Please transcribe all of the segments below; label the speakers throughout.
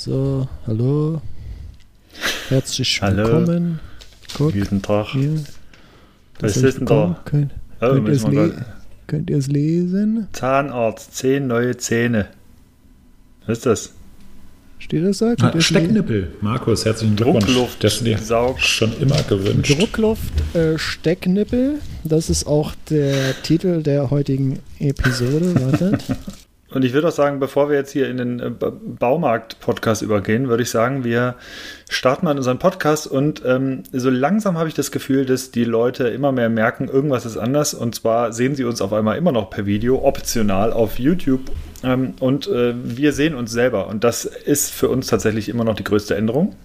Speaker 1: So, hallo. Herzlich
Speaker 2: Hallo.
Speaker 1: willkommen. Guck,
Speaker 2: Guten Tag.
Speaker 1: hier.
Speaker 2: Was
Speaker 1: Herzlich
Speaker 2: ist denn da?
Speaker 1: Könnt,
Speaker 2: Oh,
Speaker 1: könnt, ihr es
Speaker 2: müssen wir
Speaker 1: le
Speaker 2: grad-
Speaker 1: könnt ihr es lesen?
Speaker 2: Zahnarzt, zehn neue Zähne. Was ist das?
Speaker 1: Steht das da?
Speaker 3: Ah? Stecknippel. Markus, herzlichen Glückwunsch.
Speaker 2: Druckluft,
Speaker 3: Das ist dir
Speaker 2: Saug.
Speaker 3: schon immer gewünscht.
Speaker 1: Druckluft äh, Stecknippel. Das ist auch der Titel der heutigen Episode. Wartet.
Speaker 2: Und ich würde auch sagen, bevor wir jetzt hier in den äh, Ba- Baumarkt-Podcast übergehen, würde ich sagen, wir starten mal unseren Podcast und ähm, so langsam habe ich das Gefühl, dass die Leute immer mehr merken, irgendwas ist anders. Und zwar sehen sie uns auf einmal immer noch per Video, optional auf YouTube. Ähm, und äh, wir sehen uns selber. Und das ist für uns tatsächlich immer noch die größte Änderung.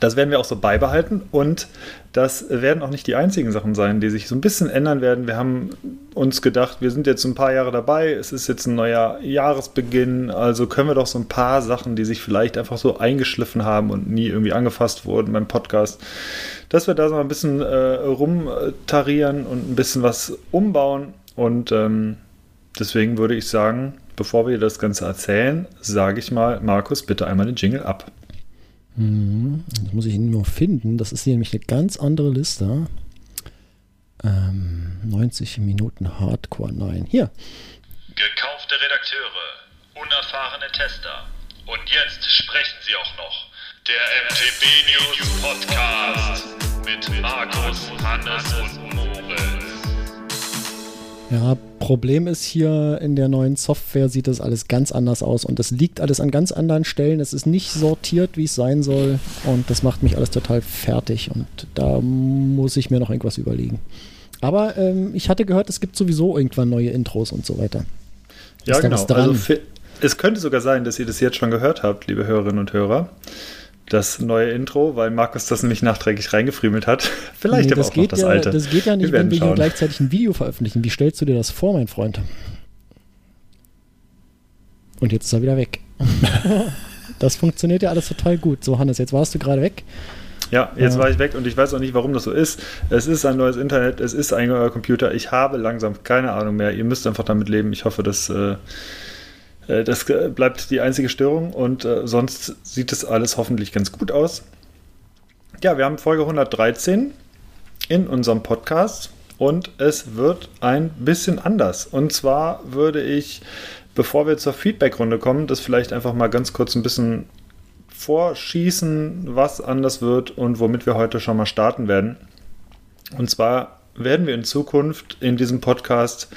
Speaker 2: Das werden wir auch so beibehalten und das werden auch nicht die einzigen Sachen sein, die sich so ein bisschen ändern werden. Wir haben uns gedacht, wir sind jetzt ein paar Jahre dabei, es ist jetzt ein neuer Jahresbeginn, also können wir doch so ein paar Sachen, die sich vielleicht einfach so eingeschliffen haben und nie irgendwie angefasst wurden beim Podcast, dass wir da so ein bisschen äh, rumtarieren und ein bisschen was umbauen und ähm, deswegen würde ich sagen, bevor wir das Ganze erzählen, sage ich mal, Markus, bitte einmal den Jingle ab.
Speaker 1: Mhm. Das muss ich nur finden. Das ist nämlich eine ganz andere Liste. Ähm, 90 Minuten Hardcore. Nein. Hier.
Speaker 4: Gekaufte Redakteure, unerfahrene Tester. Und jetzt sprechen sie auch noch. Der MTB News Podcast mit Markus, Hannes und.
Speaker 1: Ja, Problem ist hier in der neuen Software sieht das alles ganz anders aus und das liegt alles an ganz anderen Stellen. Es ist nicht sortiert, wie es sein soll und das macht mich alles total fertig und da muss ich mir noch irgendwas überlegen. Aber ähm, ich hatte gehört, es gibt sowieso irgendwann neue Intros und so weiter.
Speaker 2: Ja, genau. Also es könnte sogar sein, dass ihr das jetzt schon gehört habt, liebe Hörerinnen und Hörer. Das neue Intro, weil Markus das nämlich nachträglich reingefriemelt hat. Vielleicht
Speaker 1: Nee,
Speaker 2: aber
Speaker 1: das
Speaker 2: auch noch das
Speaker 1: ja,
Speaker 2: alte.
Speaker 1: Das geht ja nicht,
Speaker 2: Wir
Speaker 1: wenn wir hier gleichzeitig ein Video veröffentlichen. Wie stellst du dir das vor, mein Freund? Und jetzt ist er wieder weg. das funktioniert ja alles total gut. So, Hannes, jetzt warst du gerade weg.
Speaker 2: Ja, jetzt war ich weg und ich weiß auch nicht, warum das so ist. Es ist ein neues Internet, es ist ein neuer Computer. Ich habe langsam keine Ahnung mehr. Ihr müsst einfach damit leben. Ich hoffe, dass äh, das äh, bleibt die einzige Störung und äh, sonst sieht es alles hoffentlich ganz gut aus. Ja, wir haben Folge 113 in unserem Podcast und es wird ein bisschen anders. Und zwar würde ich, bevor wir zur Feedback-Runde kommen, das vielleicht einfach mal ganz kurz ein bisschen vorschießen, was anders wird und womit wir heute schon mal starten werden. Und zwar werden wir in Zukunft in diesem Podcast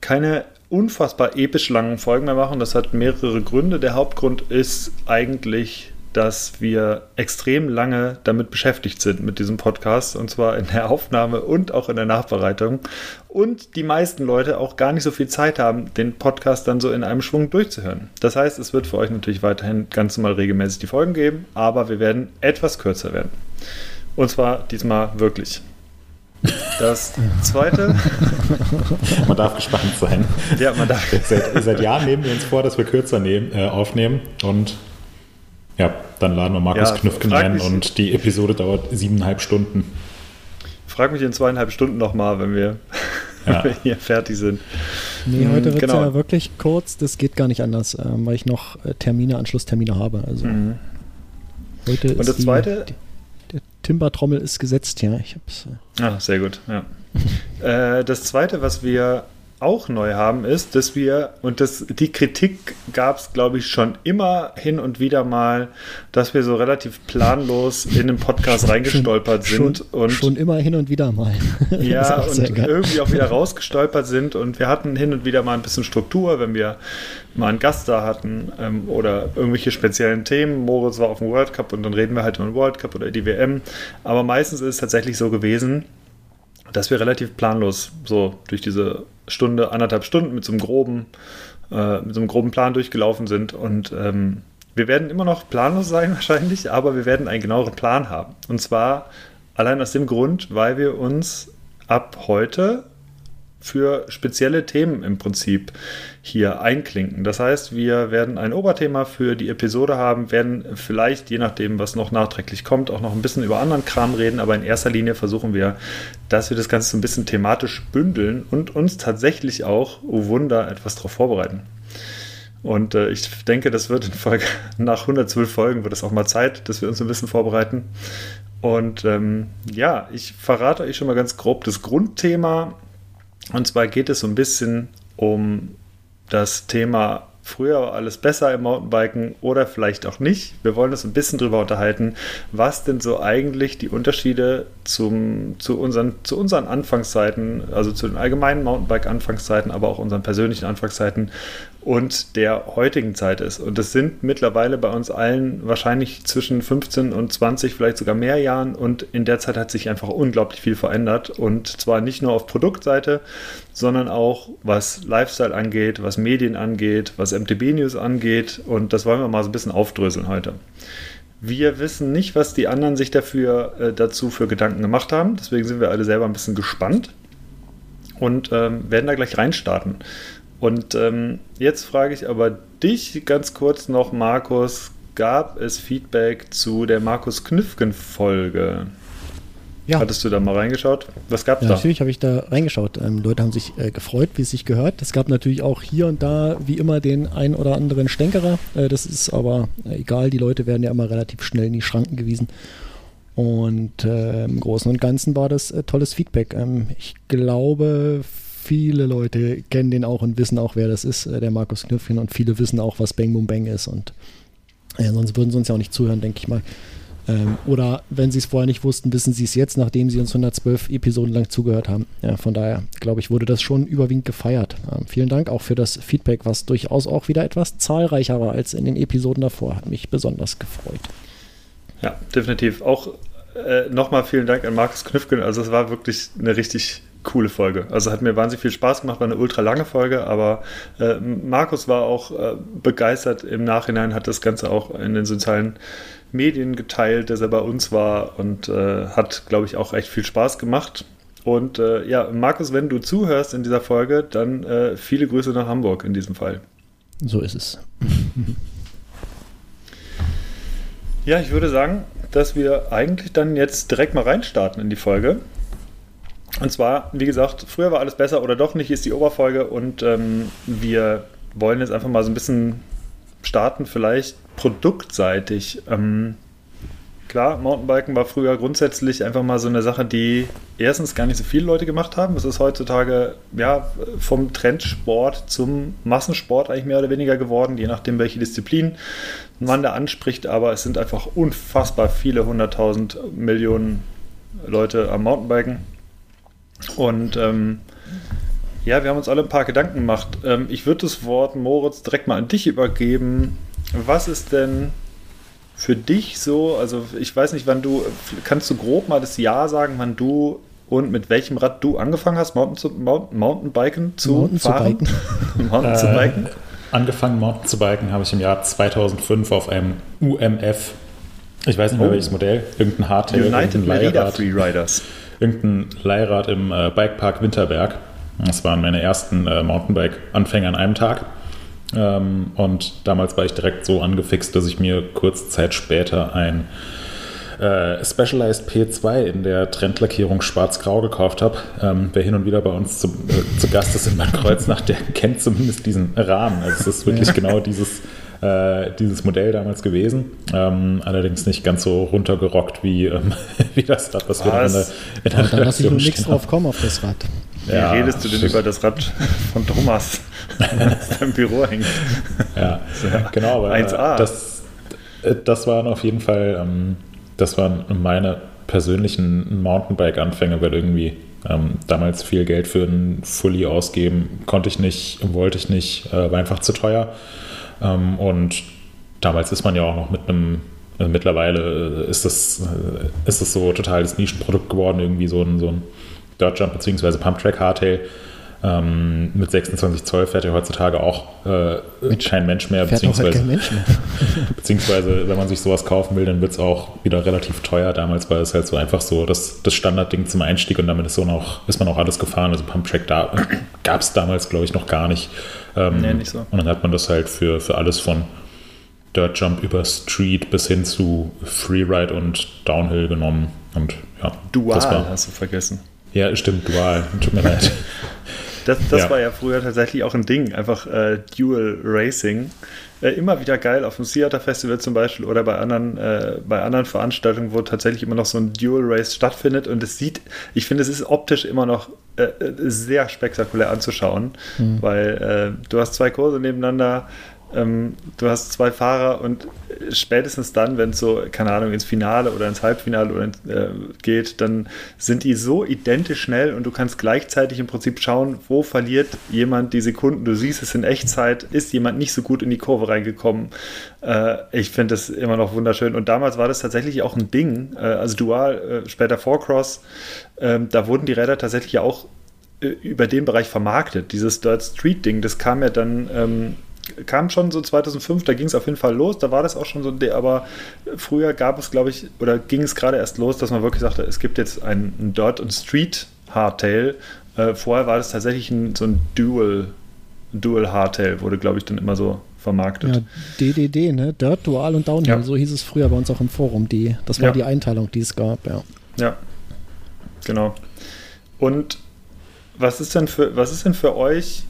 Speaker 2: keine unfassbar episch langen Folgen mehr machen. Das hat mehrere Gründe. Der Hauptgrund ist eigentlich, dass wir extrem lange damit beschäftigt sind mit diesem Podcast und zwar in der Aufnahme und auch in der Nachbereitung und die meisten Leute auch gar nicht so viel Zeit haben, den Podcast dann so in einem Schwung durchzuhören. Das heißt, es wird für euch natürlich weiterhin ganz normal regelmäßig die Folgen geben, aber wir werden etwas kürzer werden. Und zwar diesmal wirklich. Das zweite,
Speaker 3: Man darf gespannt sein.
Speaker 2: ja, man darf
Speaker 3: Seit, seit Jahren nehmen wir uns vor, dass wir kürzer nehmen, äh, aufnehmen und ja, dann laden wir Markus
Speaker 2: Ja,
Speaker 3: Knüffgen
Speaker 2: frag
Speaker 3: ein
Speaker 2: mich-
Speaker 3: und die Episode dauert siebeneinhalb Stunden.
Speaker 2: Frag mich in zweieinhalb Stunden nochmal, wenn wir,
Speaker 3: Ja.
Speaker 2: wenn wir hier fertig sind.
Speaker 1: Nee, heute wird es
Speaker 2: genau.
Speaker 1: ja wirklich kurz. Das geht gar nicht anders, ähm, weil ich noch äh, Termine, Anschlusstermine habe. Also
Speaker 2: Mhm.
Speaker 1: heute
Speaker 2: Und
Speaker 1: ist
Speaker 2: das
Speaker 1: die,
Speaker 2: zweite,
Speaker 1: Die, der Timbertrommel ist gesetzt, ja. Ich hab's. Äh,
Speaker 2: Ah, sehr gut, ja. äh, das zweite, was wir auch neu haben, ist, dass wir, und das, die Kritik gab es, glaube ich, schon immer hin und wieder mal, dass wir so relativ planlos in den Podcast reingestolpert
Speaker 1: schon,
Speaker 2: sind und
Speaker 1: schon immer hin und wieder mal.
Speaker 2: Ja, und irgendwie auch wieder rausgestolpert sind. Und wir hatten hin und wieder mal ein bisschen Struktur, wenn wir mal einen Gast da hatten ähm, oder irgendwelche speziellen Themen. Moritz war auf dem World Cup und dann reden wir halt über den World Cup oder die WM. Aber meistens ist es tatsächlich so gewesen, dass wir relativ planlos so durch diese Stunde, anderthalb Stunden mit so einem groben, äh, mit so einem groben Plan durchgelaufen sind. Und ähm, wir werden immer noch planlos sein wahrscheinlich, aber wir werden einen genaueren Plan haben. Und zwar allein aus dem Grund, weil wir uns ab heute für spezielle Themen im Prinzip hier einklinken. Das heißt, wir werden ein Oberthema für die Episode haben, werden vielleicht, je nachdem, was noch nachträglich kommt, auch noch ein bisschen über anderen Kram reden, aber in erster Linie versuchen wir, dass wir das Ganze so ein bisschen thematisch bündeln und uns tatsächlich auch, oh Wunder, etwas darauf vorbereiten. Und äh, ich denke, das wird in Folge, nach 112 Folgen wird es auch mal Zeit, dass wir uns ein bisschen vorbereiten. Und ähm, ja, ich verrate euch schon mal ganz grob das Grundthema. Und zwar geht es so ein bisschen um das Thema früher war alles besser im Mountainbiken oder vielleicht auch nicht. Wir wollen uns ein bisschen darüber unterhalten, was denn so eigentlich die Unterschiede zum, zu, unseren, zu unseren Anfangszeiten, also zu den allgemeinen Mountainbike-Anfangszeiten, aber auch unseren persönlichen Anfangszeiten und der heutigen Zeit ist. Und das sind mittlerweile bei uns allen wahrscheinlich zwischen 15 und 20, vielleicht sogar mehr Jahren. Und in der Zeit hat sich einfach unglaublich viel verändert. Und zwar nicht nur auf Produktseite, sondern auch was Lifestyle angeht, was Medien angeht, was MTB News angeht. Und das wollen wir mal so ein bisschen aufdröseln heute. Wir wissen nicht, was die anderen sich dafür äh, dazu für Gedanken gemacht haben. Deswegen sind wir alle selber ein bisschen gespannt und ähm, werden da gleich reinstarten. Und ähm, jetzt frage ich aber dich ganz kurz noch, Markus, gab es Feedback zu der Markus Knüffgen-Folge? Ja. Hattest du da mal reingeschaut? Was gab es
Speaker 1: ja,
Speaker 2: da?
Speaker 1: Natürlich habe ich da reingeschaut. Ähm, Leute haben sich äh, gefreut, wie es sich gehört. Es gab natürlich auch hier und da, wie immer, den ein oder anderen Stänkerer. Äh, das ist aber äh, egal. Die Leute werden ja immer relativ schnell in die Schranken gewiesen. Und äh, im Großen und Ganzen war das äh, tolles Feedback. Ähm, ich glaube, viele Leute kennen den auch und wissen auch, wer das ist, äh, der Markus Knüffchen. Und viele wissen auch, was Bang Boom Bang ist. Und äh, sonst würden sie uns ja auch nicht zuhören, denke ich mal. Ähm, oder wenn sie es vorher nicht wussten, wissen sie es jetzt, nachdem sie uns 112 Episoden lang zugehört haben. Ja, von daher, glaube ich, wurde das schon überwiegend gefeiert. Ähm, vielen Dank auch für das Feedback, was durchaus auch wieder etwas zahlreicher war als in den Episoden davor. Hat mich besonders gefreut.
Speaker 2: Ja, definitiv. Auch äh, nochmal vielen Dank an Markus Knüffgen. Also es war wirklich eine richtig coole Folge. Also hat mir wahnsinnig viel Spaß gemacht, war eine ultra lange Folge, aber äh, Markus war auch äh, begeistert im Nachhinein, hat das Ganze auch in den sozialen Medien geteilt, dass er bei uns war und äh, hat, glaube ich, auch echt viel Spaß gemacht. Und äh, ja, Markus, wenn du zuhörst in dieser Folge, dann äh, viele Grüße nach Hamburg in diesem Fall.
Speaker 1: So ist es.
Speaker 2: ja, ich würde sagen, dass wir eigentlich dann jetzt direkt mal reinstarten in die Folge. Und zwar, wie gesagt, früher war alles besser oder doch nicht, ist die Oberfolge und ähm, wir wollen jetzt einfach mal so ein bisschen starten, vielleicht produktseitig. Ähm, klar, Mountainbiken war früher grundsätzlich einfach mal so eine Sache, die erstens gar nicht so viele Leute gemacht haben. Es ist heutzutage ja vom Trendsport zum Massensport eigentlich mehr oder weniger geworden, je nachdem, welche Disziplin man da anspricht. Aber es sind einfach unfassbar viele hunderttausend Millionen Leute am Mountainbiken. Und ähm, ja, wir haben uns alle ein paar Gedanken gemacht. Ähm, ich würde das Wort, Moritz, direkt mal an dich übergeben. Was ist denn für dich so, also ich weiß nicht, wann du, kannst du grob mal das Jahr sagen, wann du und mit welchem Rad du angefangen hast, Mountain zu, Mountain, Mountainbiken zu Mountain fahren? Zu
Speaker 3: biken. Mountain äh, zu biken? Angefangen Mountain zu biken habe ich im Jahr 2005 auf einem UMF, ich weiß nicht mehr oh. welches Modell, irgendein Hardtail,
Speaker 2: United Merida Freeriders
Speaker 3: irgendein Leihrad im äh, Bikepark Winterberg. Das waren meine ersten äh, Mountainbike-Anfänge an einem Tag. Ähm, und damals war ich direkt so angefixt, dass ich mir kurze Zeit später ein äh, Specialized P2 in der Trendlackierung schwarz-grau gekauft habe. Ähm, wer hin und wieder bei uns zu, äh, zu Gast ist in Bad Kreuznach, der kennt zumindest diesen Rahmen. Also es ist wirklich ja. genau dieses äh, dieses Modell damals gewesen. Ähm, allerdings nicht ganz so runtergerockt wie, ähm, wie das Rad, was, was? wir
Speaker 1: in der, in der Da lasse ich nur nichts drauf kommen auf das Rad.
Speaker 2: Wie ja, redest du denn über das Rad von Thomas, das im Büro hängt?
Speaker 3: Ja, genau. Aber 1A. Das, äh, das waren auf jeden Fall, ähm, das waren meine persönlichen Mountainbike-Anfänge, weil irgendwie ähm, damals viel Geld für ein Fully ausgeben konnte ich nicht, wollte ich nicht, äh, war einfach zu teuer. Ähm, und damals ist man ja auch noch mit einem, also mittlerweile äh, ist das, äh, ist das so total das Nischenprodukt geworden, irgendwie so ein, so ein Dirt Jump bzw. Pump Track Hardtail. Ähm, mit 26 Zoll fährt ja heutzutage auch äh, kein Mensch mehr, beziehungsweise, kein Mensch mehr. beziehungsweise wenn man sich sowas kaufen will, dann wird es auch wieder relativ teuer. Damals war es halt so einfach so das, das Standardding zum Einstieg und damit ist, so noch, ist man auch alles gefahren. Also Pump Track da, gab es damals, glaube ich, noch gar nicht. Ähm, nee, nicht so. Und dann hat man das halt für, für alles von Dirt Jump über Street bis hin zu Freeride und Downhill genommen. Und ja,
Speaker 2: Dual war, hast du vergessen.
Speaker 3: Ja, stimmt, Dual. Tut mir leid.
Speaker 2: Das, das ja. war ja früher tatsächlich auch ein Ding, einfach äh, Dual Racing. Äh, immer wieder geil auf dem Theater Festival zum Beispiel oder bei anderen, äh, bei anderen Veranstaltungen, wo tatsächlich immer noch so ein Dual Race stattfindet. Und es sieht, ich finde, es ist optisch immer noch äh, äh sehr spektakulär anzuschauen, mhm. weil äh, du hast zwei Kurse nebeneinander, ähm, du hast zwei Fahrer und spätestens dann, wenn es so, keine Ahnung, ins Finale oder ins Halbfinale oder, äh, geht, dann sind die so identisch schnell und du kannst gleichzeitig im Prinzip schauen, wo verliert jemand die Sekunden. Du siehst es in Echtzeit, ist jemand nicht so gut in die Kurve reingekommen. Äh, ich finde das immer noch wunderschön. Und damals war das tatsächlich auch ein Ding, äh, also Dual, äh, später Four-Cross, ähm, da wurden die Räder tatsächlich auch äh, über den Bereich vermarktet. Dieses Dirt Street Ding, das kam ja dann ähm, kam schon so 2005, da ging es auf jeden Fall los, da war das auch schon so, aber früher gab es, glaube ich, oder ging es gerade erst los, dass man wirklich sagte, es gibt jetzt ein, ein Dirt und Street Hardtail. Äh, vorher war das tatsächlich ein, so ein Dual, Dual Hardtail, wurde, glaube ich, dann immer so vermarktet. Ja,
Speaker 1: DDD, ne? Dirt, Dual und Downhill, ja. so hieß es früher bei uns auch im Forum. Die, das war ja. die Einteilung, die es gab, ja.
Speaker 2: Ja, genau. Und was ist denn für, was ist denn für euch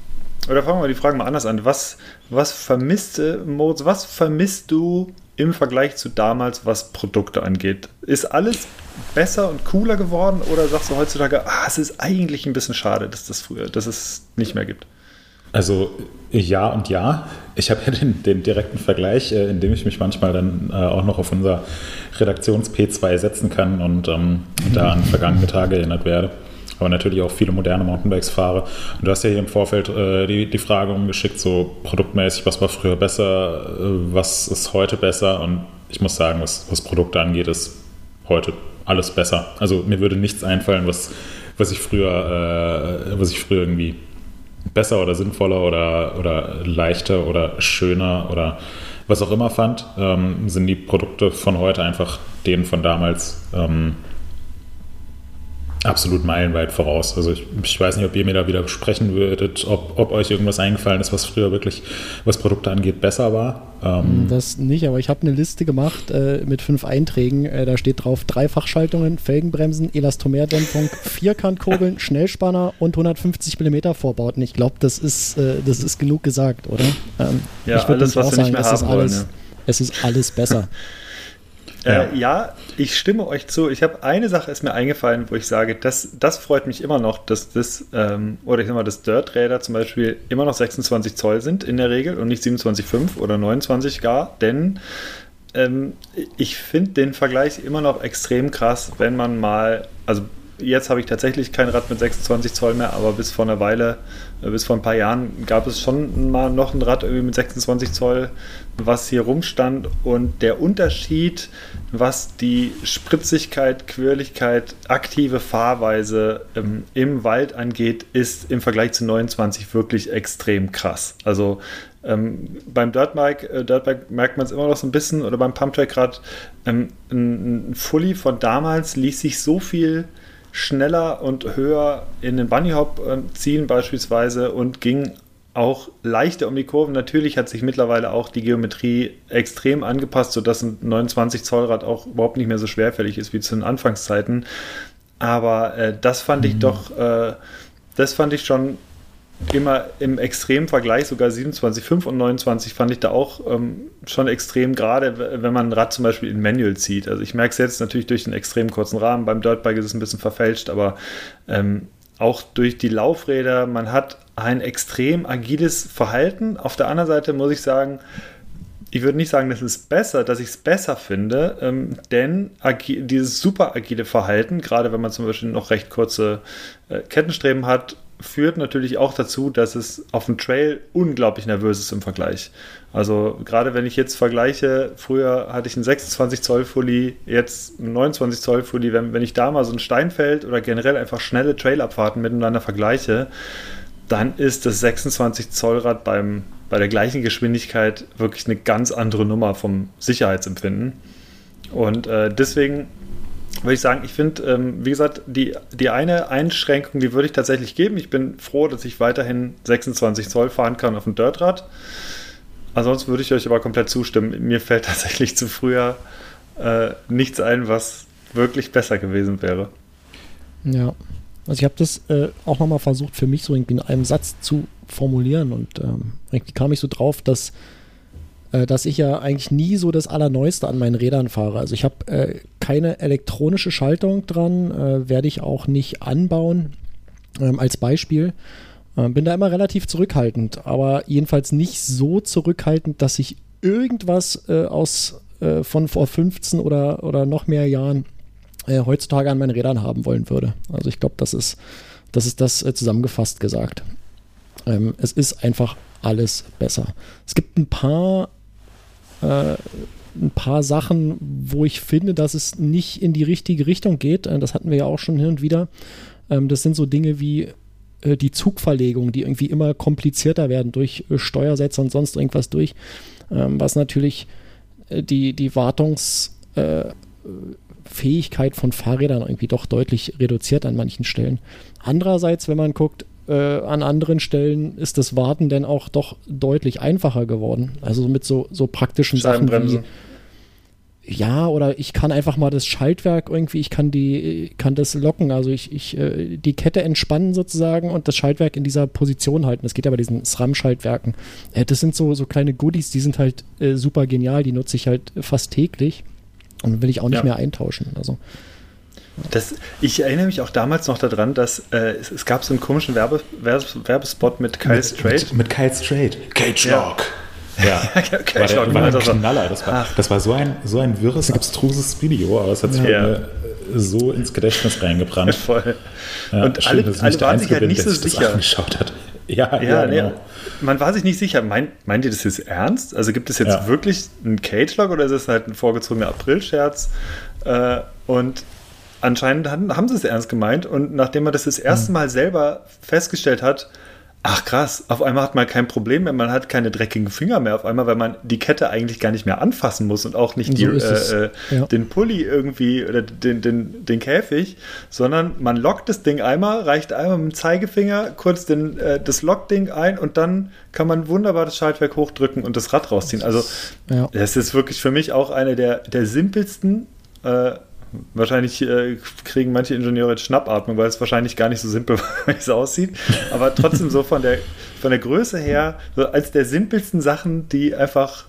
Speaker 2: oder fangen wir die Frage mal anders an. Was, was vermisst, Moritz, was vermisst du im Vergleich zu damals, was Produkte angeht? Ist alles besser und cooler geworden oder sagst du heutzutage, ah, es ist eigentlich ein bisschen schade, dass das früher, dass es nicht mehr gibt?
Speaker 3: Also ja und ja. Ich habe ja den, den, direkten Vergleich, äh, indem ich mich manchmal dann äh, auch noch auf unser Redaktions-P2 setzen kann und ähm, da an vergangene Tage erinnert werde aber natürlich auch viele moderne Mountainbikes fahre. Und du hast ja hier im Vorfeld äh, die, die Frage umgeschickt, so produktmäßig, was war früher besser, äh, was ist heute besser? Und ich muss sagen, was, was Produkte angeht, ist heute alles besser. Also mir würde nichts einfallen, was, was ich früher, äh, was ich früher irgendwie besser oder sinnvoller oder, oder leichter oder schöner oder was auch immer fand, ähm, sind die Produkte von heute einfach denen von damals. Ähm, absolut meilenweit voraus. Also ich, ich, weiß nicht, ob ihr mir da wieder sprechen würdet, ob, ob, euch irgendwas eingefallen ist, was früher wirklich, was Produkte angeht, besser war.
Speaker 1: Ähm das nicht, aber ich habe eine Liste gemacht äh, mit fünf Einträgen. Äh, da steht drauf Dreifachschaltungen, Felgenbremsen, Elastomerdämpfung, Vierkantkurbeln, Schnellspanner und 150 mm Vorbauten. Ich glaube, das ist äh, das ist genug gesagt, oder?
Speaker 2: Ähm, ja, ich alles, was wir nicht mehr haben wollen. Ja.
Speaker 1: Es ist alles besser.
Speaker 2: Ja. Äh, ja. ich stimme euch zu. Ich habe eine Sache ist mir eingefallen, wo ich sage, das, das freut mich immer noch, dass das, ähm, oder ich sag mal, dass Dirt-Räder zum Beispiel immer noch 26 Zoll sind in der Regel und nicht 27,5 oder 29 gar, denn ähm, ich finde den Vergleich immer noch extrem krass, wenn man mal, also jetzt habe ich tatsächlich kein Rad mit 26 Zoll mehr, aber bis vor einer Weile, bis vor ein paar Jahren gab es schon mal noch ein Rad irgendwie mit 26 Zoll, was hier rumstand. Und der Unterschied, was die Spritzigkeit, Quirligkeit, aktive Fahrweise ähm, im Wald angeht, ist im Vergleich zu 29 wirklich extrem krass. Also ähm, beim Dirtbike, äh, Dirtbike merkt man es immer noch so ein bisschen oder beim Pumptrack-Rad. Ähm, ein, ein Fully von damals ließ sich so viel schneller und höher in den Bunny Hop äh, ziehen beispielsweise und ging auch leichter um die Kurven. Natürlich hat sich mittlerweile auch die Geometrie extrem angepasst, sodass ein 29 Zoll Rad auch überhaupt nicht mehr so schwerfällig ist wie zu den Anfangszeiten. Aber äh, das fand mhm. ich doch, äh, das fand ich schon immer im extremen Vergleich, sogar 27,5 und 29 fand ich da auch ähm, schon extrem, gerade wenn man ein Rad zum Beispiel in Manual zieht. Also ich merke es jetzt natürlich durch den extrem kurzen Rahmen, beim Dirtbike ist es ein bisschen verfälscht, aber ähm, auch durch die Laufräder, man hat ein extrem agiles Verhalten. Auf der anderen Seite muss ich sagen, ich würde nicht sagen, das ist besser, dass ich es besser finde, ähm, denn dieses super agile Verhalten, gerade wenn man zum Beispiel noch recht kurze äh, Kettenstreben hat führt natürlich auch dazu, dass es auf dem Trail unglaublich nervös ist im Vergleich. Also gerade wenn ich jetzt vergleiche, früher hatte ich einen 26 Zoll Fully, jetzt einen 29 Zoll Fully, wenn, wenn ich da mal so ein Steinfeld oder generell einfach schnelle Trailabfahrten miteinander vergleiche, dann ist das 26 Zoll Rad bei der gleichen Geschwindigkeit wirklich eine ganz andere Nummer vom Sicherheitsempfinden. Und äh, deswegen würde ich sagen, ich finde, ähm, wie gesagt, die, die eine Einschränkung, die würde ich tatsächlich geben. Ich bin froh, dass ich weiterhin 26 Zoll fahren kann auf dem Dirtrad. Ansonsten würde ich euch aber komplett zustimmen. Mir fällt tatsächlich zu früher äh, nichts ein, was wirklich besser gewesen wäre.
Speaker 1: Ja, Also ich habe das äh, auch nochmal versucht für mich so irgendwie in einem Satz zu formulieren und ähm, irgendwie kam ich so drauf, dass, äh, dass ich ja eigentlich nie so das Allerneueste an meinen Rädern fahre. Also ich habe äh, keine elektronische Schaltung dran, äh, werde ich auch nicht anbauen ähm, als Beispiel. Äh, bin da immer relativ zurückhaltend, aber jedenfalls nicht so zurückhaltend, dass ich irgendwas äh, aus von vor 15 oder, oder noch mehr Jahren heutzutage an meinen Rädern haben wollen würde. Also ich glaube, das ist, das ist das zusammengefasst gesagt. Ähm, es ist einfach alles besser. Es gibt ein paar äh, ein paar Sachen, wo ich finde, dass es nicht in die richtige Richtung geht. Das hatten wir ja auch schon hin und wieder. Ähm, das sind so Dinge wie äh, die Zugverlegung, die irgendwie immer komplizierter werden durch äh, Steuersätze und sonst irgendwas durch, ähm, was natürlich äh, die, die Wartungsfähigkeit von Fahrrädern irgendwie doch deutlich reduziert an manchen Stellen. Andererseits, wenn man guckt, an anderen Stellen ist das Warten dann auch doch deutlich einfacher geworden. Also mit so, so praktischen Sachen wie ja, oder ich kann einfach mal das Schaltwerk irgendwie, ich kann die, kann das locken, also ich, ich äh, die Kette entspannen sozusagen und das Schaltwerk in dieser Position halten. Das geht ja bei diesen SRAM-Schaltwerken. Äh, das sind so, so kleine Goodies, die sind halt äh, super genial, die nutze ich halt fast täglich und will ich auch nicht ja. mehr eintauschen. Also.
Speaker 2: Das, ich erinnere mich auch damals noch daran, dass äh, es, es, gab so einen komischen Werbe, Werbespot mit Kyle Strait.
Speaker 3: Mit, mit, Kyle Strait. Cage Lock. Ja. Ja, okay, war, der, war ein Knaller. Das war, das war so, ein, so ein wirres, abstruses Video, aber es hat sich ja. so ins Gedächtnis reingebrannt.
Speaker 2: Voll. Ja, und schön, alle, alle waren sich halt nicht so sicher.
Speaker 3: Hat.
Speaker 2: Ja, ja, ja genau. nee, man war sich nicht sicher. Meint, meint ihr das jetzt ernst? Also gibt es jetzt ja. wirklich einen Cage-Log oder ist es halt ein vorgezogener April-Scherz? Äh, und anscheinend haben, sie es ernst gemeint. Und nachdem man das das erste hm. Mal selber festgestellt hat, Ach krass, auf einmal hat man kein Problem mehr, man hat keine dreckigen Finger mehr auf einmal, weil man die Kette eigentlich gar nicht mehr anfassen muss und auch nicht die, äh, äh, ja. den Pulli irgendwie oder den, den, den Käfig, sondern man lockt das Ding einmal, reicht einmal mit dem Zeigefinger kurz den, äh, das Lockding ein und dann kann man wunderbar das Schaltwerk hochdrücken und das Rad rausziehen. Also ja. das ist wirklich für mich auch eine der, der simpelsten äh, Wahrscheinlich äh, kriegen manche Ingenieure jetzt Schnappatmung, weil es wahrscheinlich gar nicht so simpel wie es aussieht. Aber trotzdem so von der, von der Größe her, so als der simpelsten Sachen, die einfach,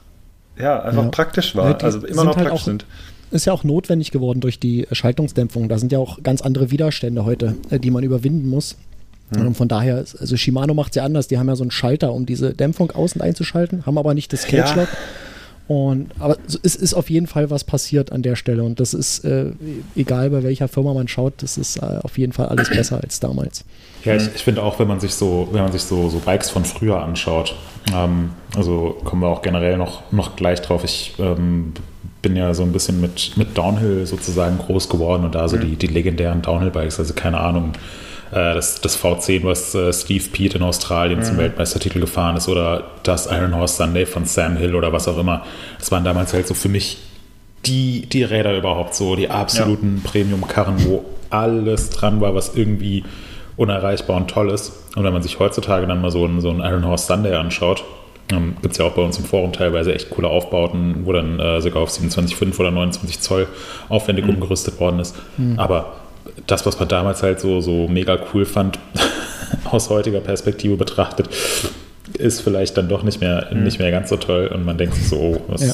Speaker 2: ja, einfach ja. praktisch waren. Ja, also immer noch halt praktisch auch, sind.
Speaker 1: Ist ja auch notwendig geworden durch die Schaltungsdämpfung. Da sind ja auch ganz andere Widerstände heute, äh, die man überwinden muss. Hm. Und von daher, also Shimano macht es ja anders. Die haben ja so einen Schalter, um diese Dämpfung außen einzuschalten, haben aber nicht das Cage-Lock. Ja. Und, aber es ist auf jeden Fall was passiert an der Stelle und das ist äh, egal bei welcher Firma man schaut, das ist äh, auf jeden Fall alles besser als damals.
Speaker 3: Ja, ich, ich, finde auch, wenn man sich so, wenn man sich so, so Bikes von früher anschaut, ähm, also kommen wir auch generell noch, noch gleich drauf. Ich ähm, bin ja so ein bisschen mit, mit Downhill sozusagen groß geworden und da so mhm. die, die legendären Downhill-Bikes, also keine Ahnung, das, das V10, was äh, Steve Pete in Australien mhm. zum Weltmeistertitel gefahren ist, oder das Iron Horse Sunday von Sam Hill oder was auch immer. Das waren damals halt so für mich die, die Räder überhaupt so, die absoluten ja. Premium-Karren, wo alles dran war, was irgendwie unerreichbar und toll ist. Und wenn man sich heutzutage dann mal so einen, so einen Iron Horse Sunday anschaut, ähm, gibt es ja auch bei uns im Forum teilweise echt coole Aufbauten, wo dann äh, sogar auf 27,5 oder 29 Zoll aufwendig mhm. umgerüstet worden ist. Mhm. Aber das, was man damals halt so, so mega cool fand, aus heutiger Perspektive betrachtet, ist vielleicht dann doch nicht mehr, mhm. nicht mehr ganz so toll und man denkt sich so, oh, was, ja.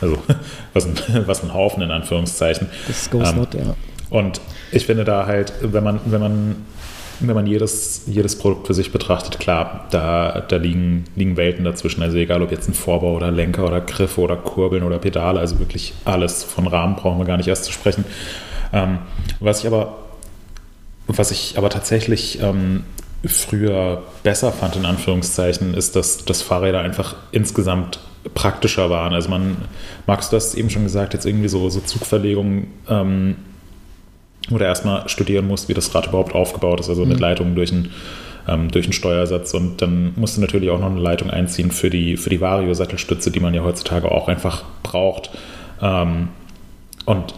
Speaker 3: also, was, ein, was ein Haufen in Anführungszeichen.
Speaker 1: Das goes ähm, not, ja.
Speaker 3: Und ich finde da halt, wenn man, wenn man, wenn man jedes, jedes Produkt für sich betrachtet, klar, da, da liegen, liegen Welten dazwischen. Also egal ob jetzt ein Vorbau oder Lenker oder Griffe oder Kurbeln oder Pedale, also wirklich alles von Rahmen brauchen wir gar nicht erst zu sprechen. Ähm, was ich aber, was ich aber tatsächlich ähm, früher besser fand, in Anführungszeichen, ist, dass, dass Fahrräder einfach insgesamt praktischer waren. Also man, Max, du hast eben schon gesagt, jetzt irgendwie so, so Zugverlegungen, ähm, wo du erstmal studieren musst, wie das Rad überhaupt aufgebaut ist, also mhm. mit Leitungen durch einen ähm, durch einen Steuersatz und dann musst du natürlich auch noch eine Leitung einziehen für die, für die Vario-Sattelstütze, die man ja heutzutage auch einfach braucht. Ähm, und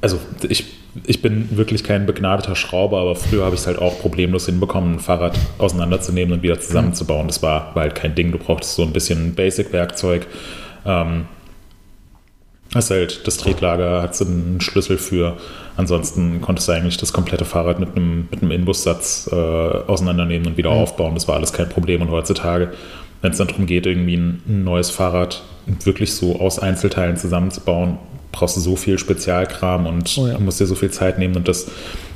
Speaker 3: also ich, ich bin wirklich kein begnadeter Schrauber, aber früher habe ich es halt auch problemlos hinbekommen, ein Fahrrad auseinanderzunehmen und wieder zusammenzubauen. Das war, war halt kein Ding. Du brauchtest so ein bisschen Basic-Werkzeug. Ähm, Hast halt das Tretlager, hat einen Schlüssel für. Ansonsten konntest du eigentlich das komplette Fahrrad mit einem, mit einem Inbussatz äh, auseinandernehmen und wieder mhm. aufbauen. Das war alles kein Problem. Und heutzutage, wenn es dann darum geht, irgendwie ein neues Fahrrad wirklich so aus Einzelteilen zusammenzubauen, brauchst du so viel Spezialkram und oh ja. musst dir so viel Zeit nehmen. Und das,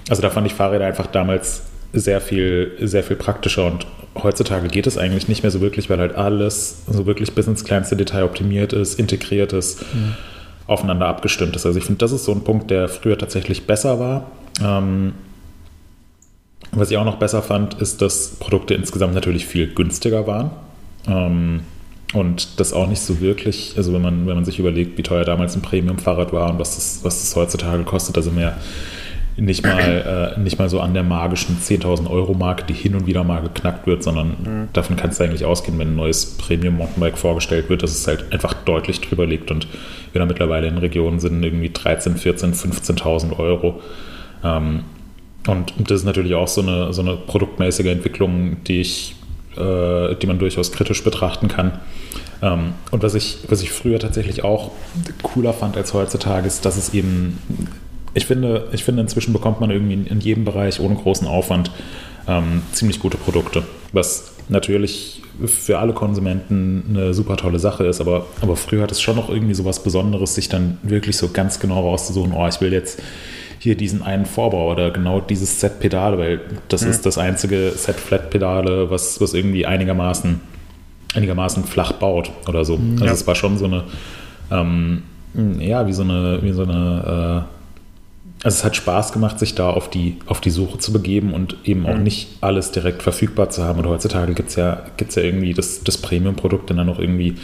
Speaker 3: also da fand ich Fahrräder einfach damals sehr viel, sehr viel praktischer und heutzutage geht es eigentlich nicht mehr so wirklich, weil halt alles so wirklich bis ins kleinste Detail optimiert ist, integriert ist, mhm. aufeinander abgestimmt ist. Also ich finde, das ist so ein Punkt, der früher tatsächlich besser war. Ähm, was ich auch noch besser fand, ist, dass Produkte insgesamt natürlich viel günstiger waren. Ähm, und das auch nicht so wirklich, also wenn man, wenn man sich überlegt, wie teuer damals ein Premium-Fahrrad war und was das, was das heutzutage kostet, also mehr nicht mal, äh, nicht mal so an der magischen 10.000 Euro Marke, die hin und wieder mal geknackt wird, sondern mhm. davon kannst du eigentlich ausgehen, wenn ein neues Premium Mountainbike vorgestellt wird, dass es halt einfach deutlich drüber liegt und wir da mittlerweile in Regionen sind, irgendwie 13, 14, 15.000 Euro. Ähm, und das ist natürlich auch so eine, so eine produktmäßige Entwicklung, die ich, äh, die man durchaus kritisch betrachten kann. Ähm, und was ich, was ich früher tatsächlich auch cooler fand als heutzutage, ist, dass es eben ich finde, ich finde, inzwischen bekommt man irgendwie in jedem Bereich ohne großen Aufwand ähm, ziemlich gute Produkte. Was natürlich für alle Konsumenten eine super tolle Sache ist, aber, aber früher hat es schon noch irgendwie so was Besonderes, sich dann wirklich so ganz genau rauszusuchen, oh, ich will jetzt hier diesen einen Vorbau oder genau dieses Set Pedale, weil das mhm. ist das einzige Set Flat Pedale, was, was irgendwie einigermaßen, einigermaßen flach baut oder so. Mhm. Also es war schon so eine, ähm, ja, wie so eine, wie so eine äh, also es hat Spaß gemacht, sich da auf die, auf die Suche zu begeben und eben mhm. auch nicht alles direkt verfügbar zu haben. Und heutzutage gibt es ja, gibt's ja irgendwie das, das Premium-Produkt dann noch irgendwie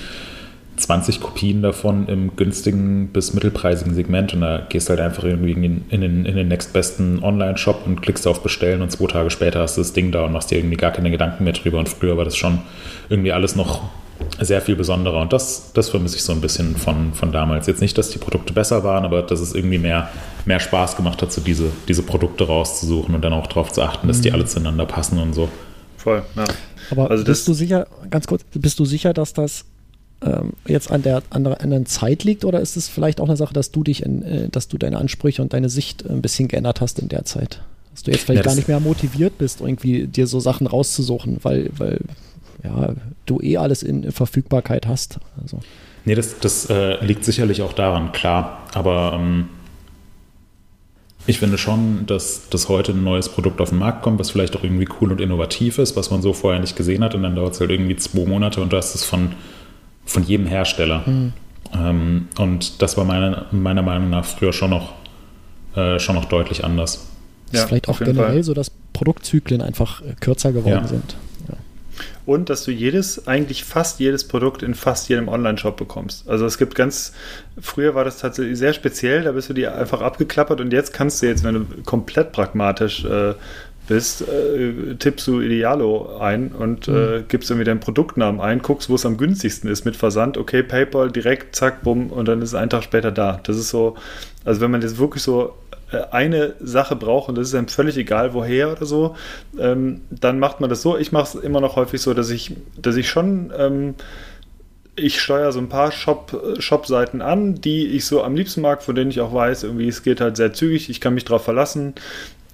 Speaker 3: 20 Kopien davon im günstigen bis mittelpreisigen Segment und da gehst du halt einfach irgendwie in, in den, in den nächstbesten Online-Shop und klickst auf Bestellen und zwei Tage später hast du das Ding da und machst dir irgendwie gar keine Gedanken mehr drüber und früher war das schon irgendwie alles noch sehr viel besonderer. Und das, das vermisse ich so ein bisschen von, von damals. Jetzt nicht, dass die Produkte besser waren, aber dass es irgendwie mehr, mehr Spaß gemacht hat, so diese, diese Produkte rauszusuchen und dann auch darauf zu achten, dass die mhm. alle zueinander passen und so.
Speaker 1: Voll, ja. Aber also bist du sicher, ganz kurz, bist du sicher, dass das ähm, jetzt an der, an der anderen Zeit liegt oder ist es vielleicht auch eine Sache, dass du dich, in, äh, dass du deine Ansprüche und deine Sicht ein bisschen geändert hast in der Zeit? Dass du jetzt vielleicht ja, gar nicht mehr motiviert bist, irgendwie dir so Sachen rauszusuchen, weil, weil ja, du eh alles in Verfügbarkeit hast. Also.
Speaker 3: Nee, das, das äh, liegt sicherlich auch daran, klar. Aber ähm, ich finde schon, dass, dass heute ein neues Produkt auf den Markt kommt, was vielleicht auch irgendwie cool und innovativ ist, was man so vorher nicht gesehen hat. Und dann dauert es halt irgendwie zwei Monate und du hast es von, von jedem Hersteller. Mhm. Ähm, und das war meine, meiner Meinung nach früher schon noch, äh, schon noch deutlich anders.
Speaker 1: Ja, ist vielleicht auch generell Fall. so, dass Produktzyklen einfach äh, kürzer geworden ja. sind
Speaker 2: und dass du jedes, eigentlich fast jedes Produkt in fast jedem Online-Shop bekommst. Also es gibt ganz, früher war das tatsächlich sehr speziell, da bist du dir einfach abgeklappert und jetzt kannst du jetzt, wenn du komplett pragmatisch äh, bist, äh, tippst du Idealo ein und äh, mhm. äh, gibst irgendwie deinen Produktnamen ein, guckst, wo es am günstigsten ist mit Versand, okay, PayPal, direkt, zack, bumm, und dann ist es einen Tag später da. Das ist so, also wenn man jetzt wirklich so äh, eine Sache braucht und das ist einem völlig egal, woher oder so, ähm, dann macht man das so. Ich mache es immer noch häufig so, dass ich, dass ich schon ähm, ich steuere so ein paar Shop, Shop-Seiten an, die ich so am liebsten mag, von denen ich auch weiß, irgendwie es geht halt sehr zügig, ich kann mich darauf verlassen.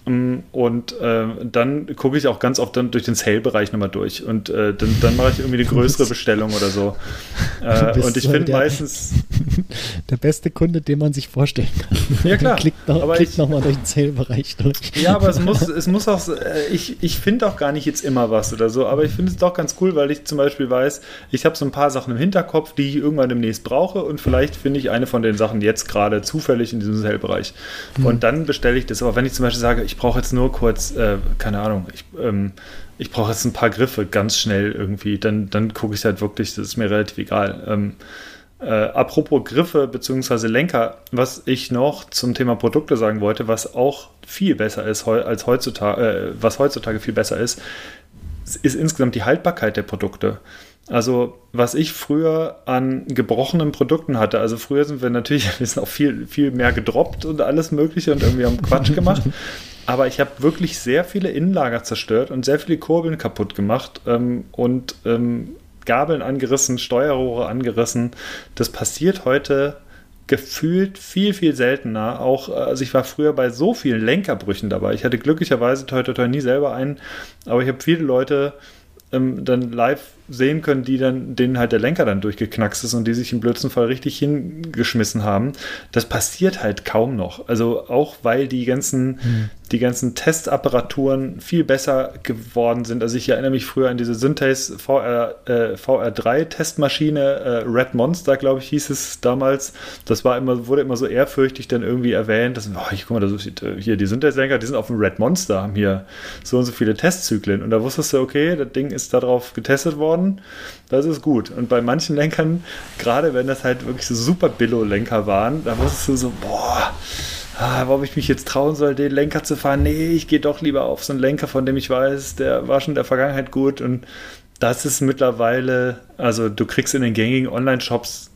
Speaker 2: Mm, und äh, dann gucke ich auch ganz oft dann durch den Sale-Bereich nochmal durch. Und äh, dann, dann mache ich irgendwie eine größere Bestellung oder so. Äh, und ich finde meistens.
Speaker 1: Der beste Kunde, den man sich vorstellen kann.
Speaker 2: Ja, klar.
Speaker 1: klickt noch, klickt nochmal durch den Sale-Bereich durch.
Speaker 2: Ja, aber es muss, es muss auch. Äh, ich, ich finde auch gar nicht jetzt immer was oder so. Aber ich finde es doch ganz cool, weil ich zum Beispiel weiß, ich habe so ein paar Sachen im Hinterkopf, die ich irgendwann demnächst brauche. Und vielleicht finde ich eine von den Sachen jetzt gerade zufällig in diesem Sale-Bereich. Mhm. Und dann bestelle ich das. Aber wenn ich zum Beispiel sage, ich brauche jetzt nur kurz, äh, keine Ahnung, ich, ähm, ich brauche jetzt ein paar Griffe ganz schnell irgendwie, dann, dann gucke ich halt wirklich, das ist mir relativ egal. Ähm, äh, apropos Griffe bzw. Lenker, was ich noch zum Thema Produkte sagen wollte, was auch viel besser ist als heutzutage, äh, was heutzutage viel besser ist, ist insgesamt die Haltbarkeit der Produkte. Also, was ich früher an gebrochenen Produkten hatte, also früher sind wir natürlich, wir sind auch viel, viel mehr gedroppt und alles Mögliche und irgendwie haben Quatsch gemacht. Aber ich habe wirklich sehr viele Innenlager zerstört und sehr viele Kurbeln kaputt gemacht ähm, und ähm, Gabeln angerissen, Steuerrohre angerissen. Das passiert heute gefühlt viel, viel seltener. Auch, also ich war früher bei so vielen Lenkerbrüchen dabei. Ich hatte glücklicherweise toi, toi nie selber einen, aber ich habe viele Leute ähm, dann live sehen können, die dann, denen halt der Lenker dann durchgeknackst ist und die sich im blödsten Fall richtig hingeschmissen haben. Das passiert halt kaum noch. Also auch weil die ganzen, mhm. Die ganzen Testapparaturen viel besser geworden sind. Also ich erinnere mich früher an diese Synthes VR, äh, VR3 Testmaschine, äh, Red Monster, glaube ich, hieß es damals. Das war immer, wurde immer so ehrfürchtig dann irgendwie erwähnt. Das, oh, ich guck mal, das ist, hier die Synthes-Lenker, die sind auf dem Red Monster, haben hier so und so viele Testzyklen. Und da wusstest du, okay, das Ding ist darauf getestet worden worden. Das ist gut. Und bei manchen Lenkern, gerade wenn das halt wirklich so super Billo-Lenker waren, da wusstest du so, boah, ah, warum ich mich jetzt trauen soll, den Lenker zu fahren. Nee, ich gehe doch lieber auf so einen Lenker, von dem ich weiß, der war schon in der Vergangenheit gut. Und das ist mittlerweile, also du kriegst in den gängigen Online-Shops,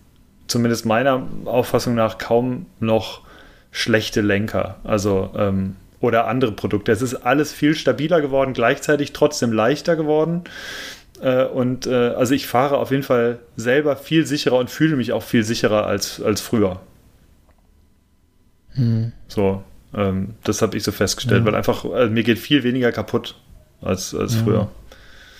Speaker 2: zumindest meiner Auffassung nach, kaum noch schlechte Lenker. Also, ähm, oder andere Produkte. Es ist alles viel stabiler geworden, gleichzeitig trotzdem leichter geworden. Äh, und äh, also ich fahre auf jeden Fall selber viel sicherer und fühle mich auch viel sicherer als, als früher. Hm. So, ähm, das habe ich so festgestellt, ja. weil einfach also mir geht viel weniger kaputt als, als ja. früher.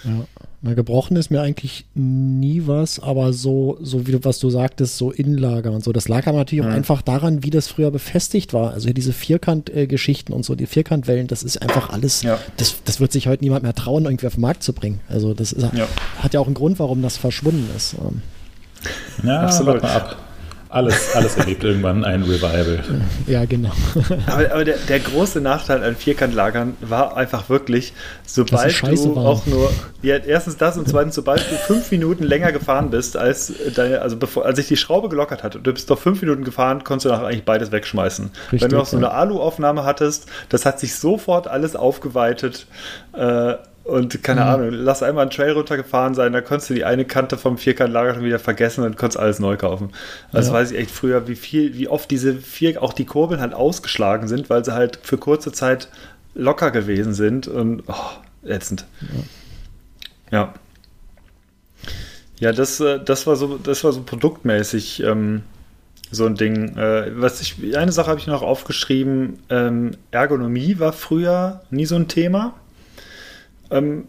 Speaker 1: Ja. Na, gebrochen ist mir eigentlich nie was, aber so, so wie du, was du sagtest, so Innenlager und so. Das lag aber natürlich mhm. auch einfach daran, wie das früher befestigt war. Also diese Vierkant-Geschichten und so, die Vierkantwellen, das ist einfach alles, ja. das, das wird sich heute niemand mehr trauen, irgendwie auf den Markt zu bringen. Also das ist, ja. hat ja auch einen Grund, warum das verschwunden ist.
Speaker 3: Ja, absolut. Ab alles, alles erlebt irgendwann ein Revival.
Speaker 1: Ja, genau.
Speaker 2: aber, aber der, der, große Nachteil an Vierkantlagern war einfach wirklich, sobald du war. auch nur, ja, erstens das und zweitens, sobald du fünf Minuten länger gefahren bist, als deine, also bevor, als ich die Schraube gelockert hatte, du bist doch fünf Minuten gefahren, konntest du nachher eigentlich beides wegschmeißen. Richtig, Wenn du noch so eine Alu-Aufnahme hattest, das hat sich sofort alles aufgeweitet. Äh, und keine mhm. Ahnung, lass einmal einen Trail runtergefahren sein, da konntest du die eine Kante vom Vierkantlager schon wieder vergessen und konntest alles neu kaufen. Also ja. weiß ich echt früher, wie viel, wie oft diese vier, auch die Kurbeln halt ausgeschlagen sind, weil sie halt für kurze Zeit locker gewesen sind und oh, ätzend. Ja. ja. Ja, das, äh, das war so, das war so produktmäßig ähm, so ein Ding. Äh, was ich, eine Sache habe ich noch aufgeschrieben, ähm, Ergonomie war früher nie so ein Thema. Ähm,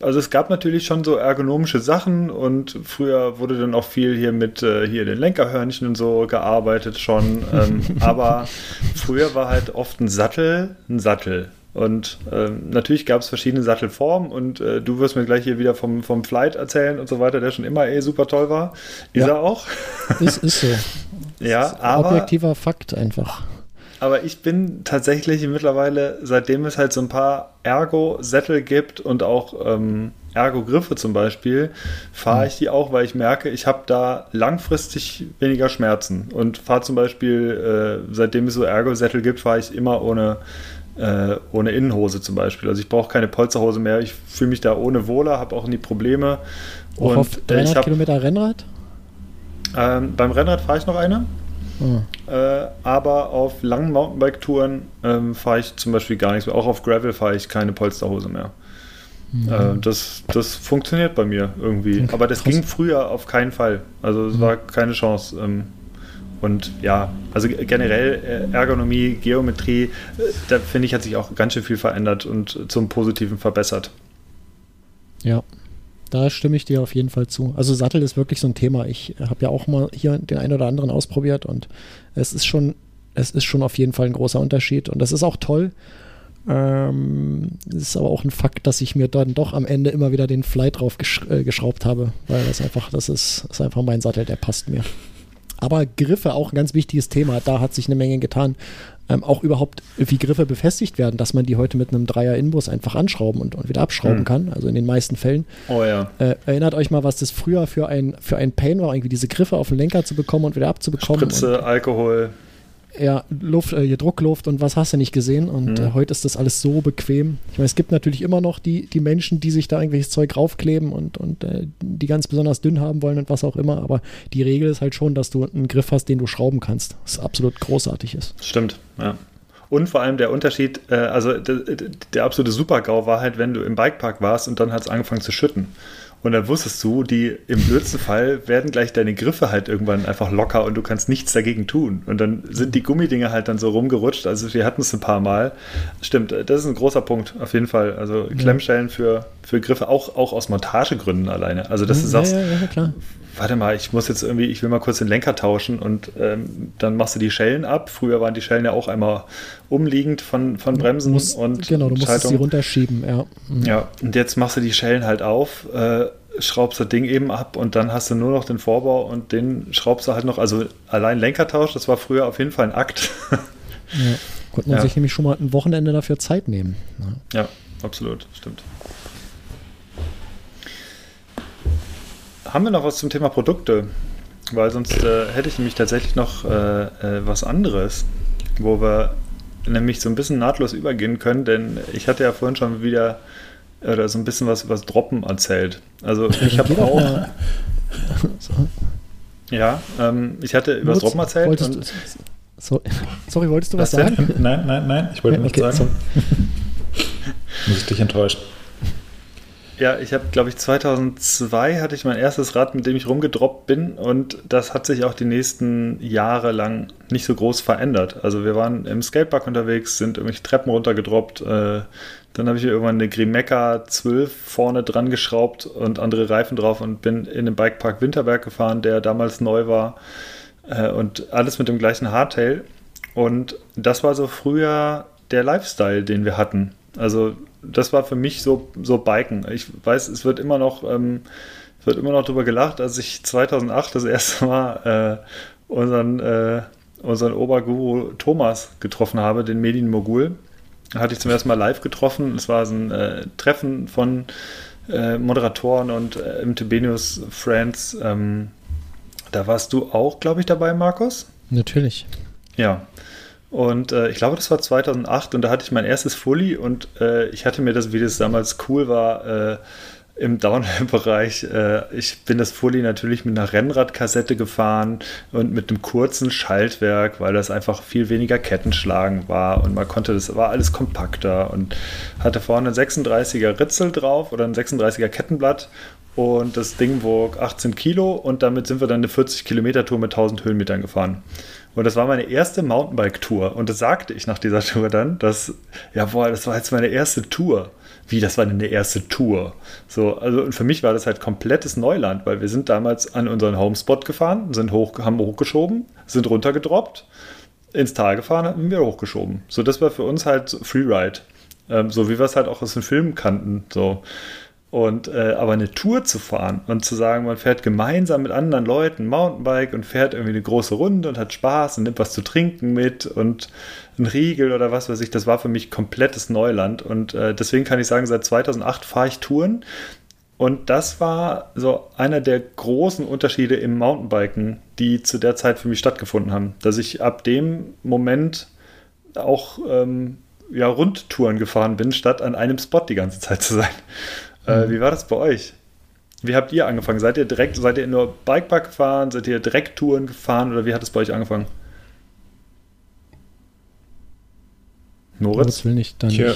Speaker 2: also es gab natürlich schon so ergonomische Sachen und früher wurde dann auch viel hier mit äh, hier den Lenkerhörnchen und so gearbeitet schon. Ähm, aber früher war halt oft ein Sattel ein Sattel. Und ähm, natürlich gab es verschiedene Sattelformen und äh, du wirst mir gleich hier wieder vom, vom Flight erzählen und so weiter, der schon immer eh super toll war. Ist ja. er auch?
Speaker 1: Ist, ist so.
Speaker 2: ja,
Speaker 1: ist aber. Objektiver Fakt einfach.
Speaker 2: Aber ich bin tatsächlich mittlerweile, seitdem es halt so ein paar Ergo-Sättel gibt und auch ähm, Ergo-Griffe zum Beispiel, fahre ich die auch, weil ich merke, ich habe da langfristig weniger Schmerzen. Und fahre zum Beispiel, äh, seitdem es so Ergo-Sättel gibt, fahre ich immer ohne, äh, ohne Innenhose zum Beispiel. Also ich brauche keine Polsterhose mehr. Ich fühle mich da ohne wohler, habe auch nie Probleme.
Speaker 1: Auch und auf 300 hab, Kilometer Rennrad?
Speaker 2: Ähm, beim Rennrad fahre ich noch eine. Mhm. Äh, aber auf langen Mountainbike-Touren ähm, fahre ich zum Beispiel gar nichts mehr. Auch auf Gravel fahre ich keine Polsterhose mehr. Mhm. Äh, das, das funktioniert bei mir irgendwie. Okay, aber das krass. ging früher auf keinen Fall. Also es mhm. war keine Chance. Ähm, und ja, also generell äh, Ergonomie, Geometrie, äh, da finde ich, hat sich auch ganz schön viel verändert und zum Positiven verbessert.
Speaker 1: Ja, da stimme ich dir auf jeden Fall zu. Also Sattel ist wirklich so ein Thema. Ich habe ja auch mal hier den einen oder anderen ausprobiert und es ist schon, es ist schon auf jeden Fall ein großer Unterschied und das ist auch toll. Ähm, es ist aber auch ein Fakt, dass ich mir dann doch am Ende immer wieder den Fly drauf gesch äh, geschraubt habe, weil das einfach, das ist, ist einfach mein Sattel, der passt mir. Aber Griffe auch ein ganz wichtiges Thema. Da hat sich eine Menge getan ähm, auch überhaupt wie Griffe befestigt werden, dass man die heute mit einem Dreier-Inbus einfach anschrauben und, und wieder abschrauben mhm. kann, also in den meisten Fällen.
Speaker 2: Oh ja.
Speaker 1: Äh, erinnert euch mal, was das früher für ein, für ein Pain war, irgendwie diese Griffe auf den Lenker zu bekommen und wieder abzubekommen.
Speaker 2: Spritze, Alkohol
Speaker 1: ja, Luft, äh, Druckluft und was hast du nicht gesehen. Und mhm. äh, heute ist das alles so bequem. Ich meine, es gibt natürlich immer noch die, die Menschen, die sich da irgendwelches Zeug raufkleben und, und äh, die ganz besonders dünn haben wollen und was auch immer. Aber die Regel ist halt schon, dass du einen Griff hast, den du schrauben kannst. Was absolut großartig ist.
Speaker 2: Stimmt, ja. Und vor allem der Unterschied, äh, also der, der absolute Super-GAU war halt, wenn du im Bikepark warst und dann hat es angefangen zu schütten. Und dann wusstest du, die im blödsten Fall werden gleich deine Griffe halt irgendwann einfach locker und du kannst nichts dagegen tun. Und dann sind die Gummidinger halt dann so rumgerutscht. Also wir hatten es ein paar Mal. Stimmt, das ist ein großer Punkt, auf jeden Fall. Also Klemmschellen für, für Griffe, auch, auch aus Montagegründen alleine. Also dass du sagst, ja, ja, klar warte mal, ich muss jetzt irgendwie, ich will mal kurz den Lenker tauschen und ähm, dann machst du die Schellen ab. Früher waren die Schellen ja auch einmal umliegend von, von Bremsen
Speaker 1: musst, und Genau, du musst sie runterschieben, ja.
Speaker 2: Mhm. Ja, und jetzt machst du die Schellen halt auf, äh, schraubst das Ding eben ab und dann hast du nur noch den Vorbau und den schraubst du halt noch, also allein Lenkertausch, das war früher auf jeden Fall ein Akt.
Speaker 1: ja, konnte man ja. sich nämlich schon mal ein Wochenende dafür Zeit nehmen.
Speaker 2: Ja, ja absolut, stimmt. Haben wir noch was zum Thema Produkte? Weil sonst äh, hätte ich nämlich tatsächlich noch äh, äh, was anderes, wo wir nämlich so ein bisschen nahtlos übergehen können, denn ich hatte ja vorhin schon wieder oder so ein bisschen was, was Droppen erzählt. Also ich habe auch. Ja, ähm, ich hatte über das Droppen erzählt.
Speaker 1: Und, so, sorry, wolltest du was, was sagen?
Speaker 3: Nein, nein, nein, ich wollte okay, nichts sagen. Muss ich dich enttäuschen.
Speaker 2: Ja, ich habe, glaube ich, 2002 hatte ich mein erstes Rad, mit dem ich rumgedroppt bin und das hat sich auch die nächsten Jahre lang nicht so groß verändert. Also wir waren im Skatepark unterwegs, sind irgendwelche Treppen runtergedroppt, äh, dann habe ich mir irgendwann eine Grimeca 12 vorne dran geschraubt und andere Reifen drauf und bin in den Bikepark Winterberg gefahren, der damals neu war äh, und alles mit dem gleichen Hardtail und das war so früher der Lifestyle, den wir hatten. Also das war für mich so, so Biken. Ich weiß, es wird immer noch, ähm, wird immer noch darüber gelacht, als ich 2008 das erste Mal äh, unseren, äh, unseren Oberguru Thomas getroffen habe, den Medien-Mogul. Hatte ich zum ersten Mal live getroffen. Es war so ein äh, Treffen von äh, Moderatoren und äh, MTB News Friends. Ähm, da warst du auch, glaube ich, dabei, Markus?
Speaker 1: Natürlich.
Speaker 2: Ja, und äh, ich glaube, das war 2008 und da hatte ich mein erstes Fully und äh, ich hatte mir das, wie das damals cool war, äh, im Downhill-Bereich. Äh, ich bin das Fully natürlich mit einer Rennradkassette gefahren und mit einem kurzen Schaltwerk, weil das einfach viel weniger Kettenschlagen war und man konnte, das war alles kompakter und hatte vorne ein 36er Ritzel drauf oder ein 36er Kettenblatt und das Ding wog 18 Kilo und damit sind wir dann eine 40 Kilometer Tour mit 1000 Höhenmetern gefahren. Und das war meine erste Mountainbike-Tour. Und das sagte ich nach dieser Tour dann, dass, ja, boah, das war jetzt meine erste Tour. Wie, das war denn eine erste Tour? So, also, und für mich war das halt komplettes Neuland, weil wir sind damals an unseren Homespot gefahren, sind hoch, haben hochgeschoben, sind runtergedroppt, ins Tal gefahren, haben wir hochgeschoben. So, das war für uns halt Freeride. Ähm, so wie wir es halt auch aus den Filmen kannten. So. Und äh, aber eine Tour zu fahren und zu sagen, man fährt gemeinsam mit anderen Leuten Mountainbike und fährt irgendwie eine große Runde und hat Spaß und nimmt was zu trinken mit und ein Riegel oder was weiß ich, das war für mich komplettes Neuland. Und äh, deswegen kann ich sagen, seit 2008 fahre ich Touren. Und das war so einer der großen Unterschiede im Mountainbiken, die zu der Zeit für mich stattgefunden haben. Dass ich ab dem Moment auch ähm, ja, Rundtouren gefahren bin, statt an einem Spot die ganze Zeit zu sein. Äh, mhm. wie war das bei euch? Wie habt ihr angefangen? Seid ihr direkt, seid ihr nur Bikepark gefahren? Seid ihr direkt Touren gefahren oder wie hat es bei euch angefangen?
Speaker 1: Moritz? will nicht dann
Speaker 3: Hier,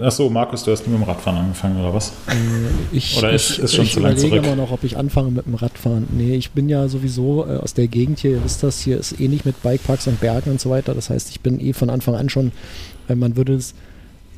Speaker 3: Achso, Markus, du hast mit dem Radfahren angefangen, oder was?
Speaker 1: Äh, ich, oder ist, ist schon ich zu lang zurück? Ich überlege immer noch, ob ich anfange mit dem Radfahren. Nee, ich bin ja sowieso äh, aus der Gegend hier, ihr wisst das, hier ist ähnlich eh mit Bikeparks und Bergen und so weiter. Das heißt, ich bin eh von Anfang an schon, äh, man würde es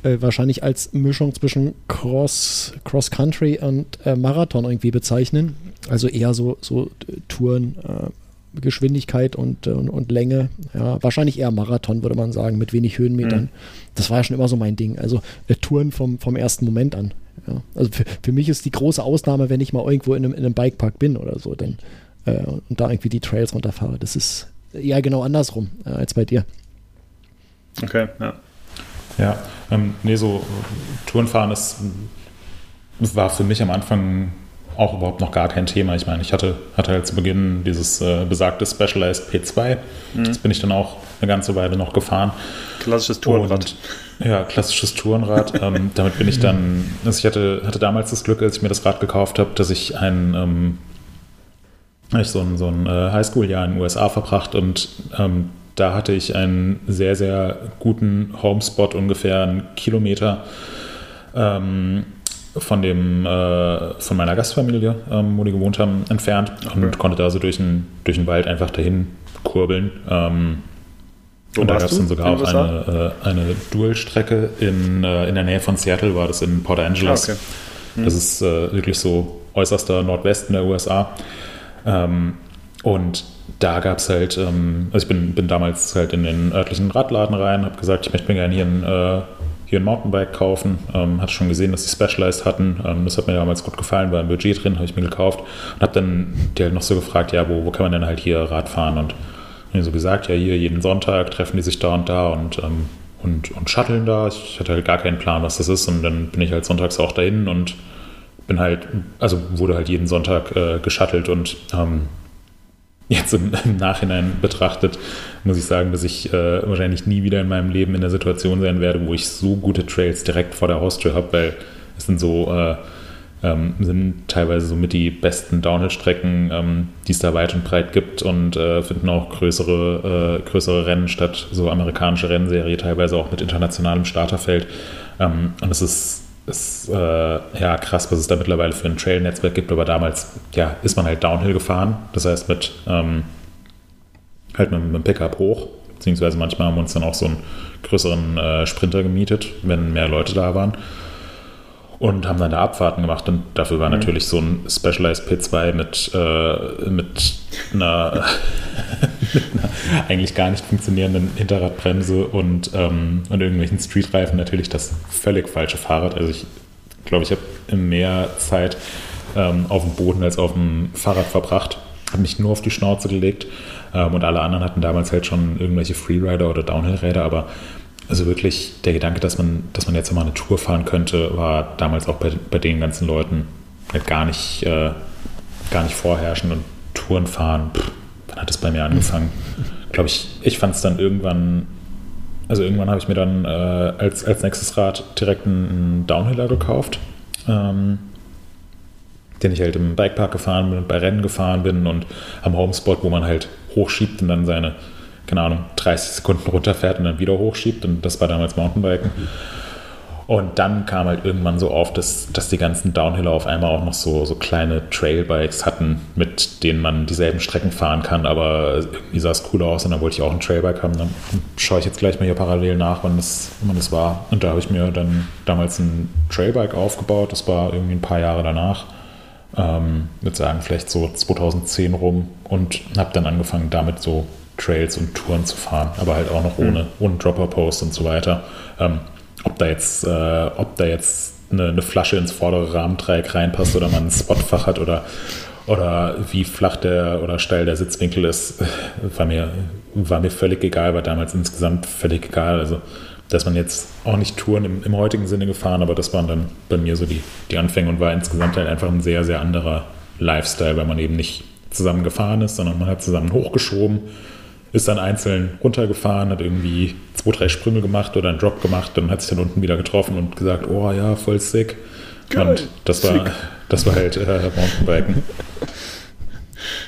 Speaker 1: äh, wahrscheinlich als Mischung zwischen Cross, Cross Country und äh, Marathon irgendwie bezeichnen. Also eher so, so Touren, äh, Geschwindigkeit und, und, und, Länge. Ja, wahrscheinlich eher Marathon, würde man sagen, mit wenig Höhenmetern. Mhm. Das war ja schon immer so mein Ding. Also äh, Touren vom, vom ersten Moment an. Ja. Also für, für mich ist die große Ausnahme, wenn ich mal irgendwo in einem, in einem Bikepark bin oder so, dann äh, und da irgendwie die Trails runterfahre. Das ist eher genau andersrum äh, als bei dir.
Speaker 2: Okay, ja.
Speaker 3: Ja, ähm, nee, so Tourenfahren ist, war für mich am Anfang auch überhaupt noch gar kein Thema. Ich meine, ich hatte, hatte halt zu Beginn dieses äh, besagte Specialized P2. Mhm. Das bin ich dann auch eine ganze Weile noch gefahren.
Speaker 2: Klassisches Tourenrad.
Speaker 3: Und, ja, klassisches Tourenrad. ähm, damit bin ich dann, also ich hatte, hatte damals das Glück, als ich mir das Rad gekauft habe, dass ich ein, ähm, ich so ein, so ein äh, Highschool-Jahr in den USA verbracht und ähm, da hatte ich einen sehr, sehr guten Homespot, ungefähr einen Kilometer ähm, von dem äh, von meiner Gastfamilie, ähm, wo die gewohnt haben, entfernt und okay. konnte da so durch den, durch den Wald einfach dahin kurbeln. Ähm, und da gab es dann sogar auch eine, äh, eine Dual-Strecke in, äh, in der Nähe von Seattle, war das in Port Angeles. Ah, okay. hm. Das ist äh, wirklich so äußerster Nordwesten der USA. Ähm, und da gab es halt, ähm, also ich bin, bin damals halt in den örtlichen Radladen rein, habe gesagt, ich möchte mir gerne hier ein, äh, hier ein Mountainbike kaufen. Ähm, hatte schon gesehen, dass die Specialized hatten. Ähm, das hat mir damals gut gefallen, war ein Budget drin, habe ich mir gekauft. Und habe dann die halt noch so gefragt, ja, wo, wo kann man denn halt hier Rad fahren? Und mir so gesagt, ja, hier jeden Sonntag treffen die sich da und da und, ähm, und, und shutteln da. Ich hatte halt gar keinen Plan, was das ist. Und dann bin ich halt sonntags auch dahin und bin halt, also wurde halt jeden Sonntag äh, geschuttelt und ähm, jetzt im, im, Nachhinein betrachtet, muss ich sagen, dass ich äh, wahrscheinlich nie wieder in meinem Leben in der Situation sein werde, wo ich so gute Trails direkt vor der Haustür habe, weil es sind so äh, ähm, sind teilweise somit die besten Downhill-Strecken, ähm, die es da weit und breit gibt und äh, finden auch größere, äh, größere Rennen statt, so amerikanische Rennserie, teilweise auch mit internationalem Starterfeld. Ähm, und es ist, ist äh, ja krass, was es da mittlerweile für ein Trail-Netzwerk gibt, aber damals ja, ist man halt Downhill gefahren, das heißt mit ähm, halt mit, mit dem Pickup hoch, beziehungsweise manchmal haben wir uns dann auch so einen größeren äh, Sprinter gemietet, wenn mehr Leute da waren und haben dann da Abfahrten gemacht und dafür war mhm. natürlich so ein Specialized P2 mit, äh, mit, einer, mit, einer, eigentlich gar nicht funktionierenden Hinterradbremse und, ähm, und irgendwelchen Streetreifen natürlich das völlig falsche Fahrrad. Also ich glaube, ich habe mehr Zeit ähm, auf dem Boden als auf dem Fahrrad verbracht, habe mich nur auf die Schnauze gelegt ähm, und alle anderen hatten damals halt schon irgendwelche Freerider oder Downhill-Räder, aber also wirklich der Gedanke, dass man, dass man jetzt mal eine Tour fahren könnte, war damals auch bei, bei den ganzen Leuten halt gar nicht, äh, gar nicht vorherrschend und Touren fahren, pff, wann hat es bei mir angefangen? Glaube ich, ich fand es dann irgendwann, also irgendwann habe ich mir dann äh, als, als nächstes Rad direkt einen, Downhiller gekauft, ähm, den ich halt im Bikepark gefahren bin und bei Rennen gefahren bin und am Homespot, wo man halt hochschiebt und dann seine keine Ahnung, 30 Sekunden runterfährt und dann wieder hochschiebt. Und das war damals Mountainbiken. Und dann kam halt irgendwann so auf, dass, dass die ganzen Downhiller auf einmal auch noch so, so kleine Trailbikes hatten, mit denen man dieselben Strecken fahren kann, aber irgendwie sah es cool aus und dann wollte ich auch ein Trailbike haben. Dann schaue ich jetzt gleich mal hier parallel nach, wann das, wann das war. Und da habe ich mir dann damals ein Trailbike aufgebaut, das war irgendwie ein paar Jahre danach. Ähm, würde sagen, vielleicht so 2010 rum und habe dann angefangen, damit so Trails und Touren zu fahren, aber halt auch noch ohne, mhm. ohne Dropper-Post und so weiter. Ähm, ob da jetzt, äh, ob da jetzt eine, eine, Flasche ins vordere Rahmendreieck reinpasst oder man ein Spotfach hat oder, oder wie flach der oder steil der Sitzwinkel ist, war mir, war mir völlig egal, war damals insgesamt völlig egal. Also, dass man jetzt auch nicht Touren im, im heutigen Sinne gefahren, aber das waren dann bei mir so die, die Anfänge und war insgesamt halt einfach ein sehr, sehr anderer Lifestyle, weil man eben nicht zusammen gefahren ist, sondern man hat zusammen hochgeschoben ist dann einzeln runtergefahren, hat irgendwie zwei, drei Sprünge gemacht oder einen Drop gemacht und hat sich dann unten wieder getroffen und gesagt, oh ja, voll sick. Geil, und das war, das war halt äh, Mountainbiken.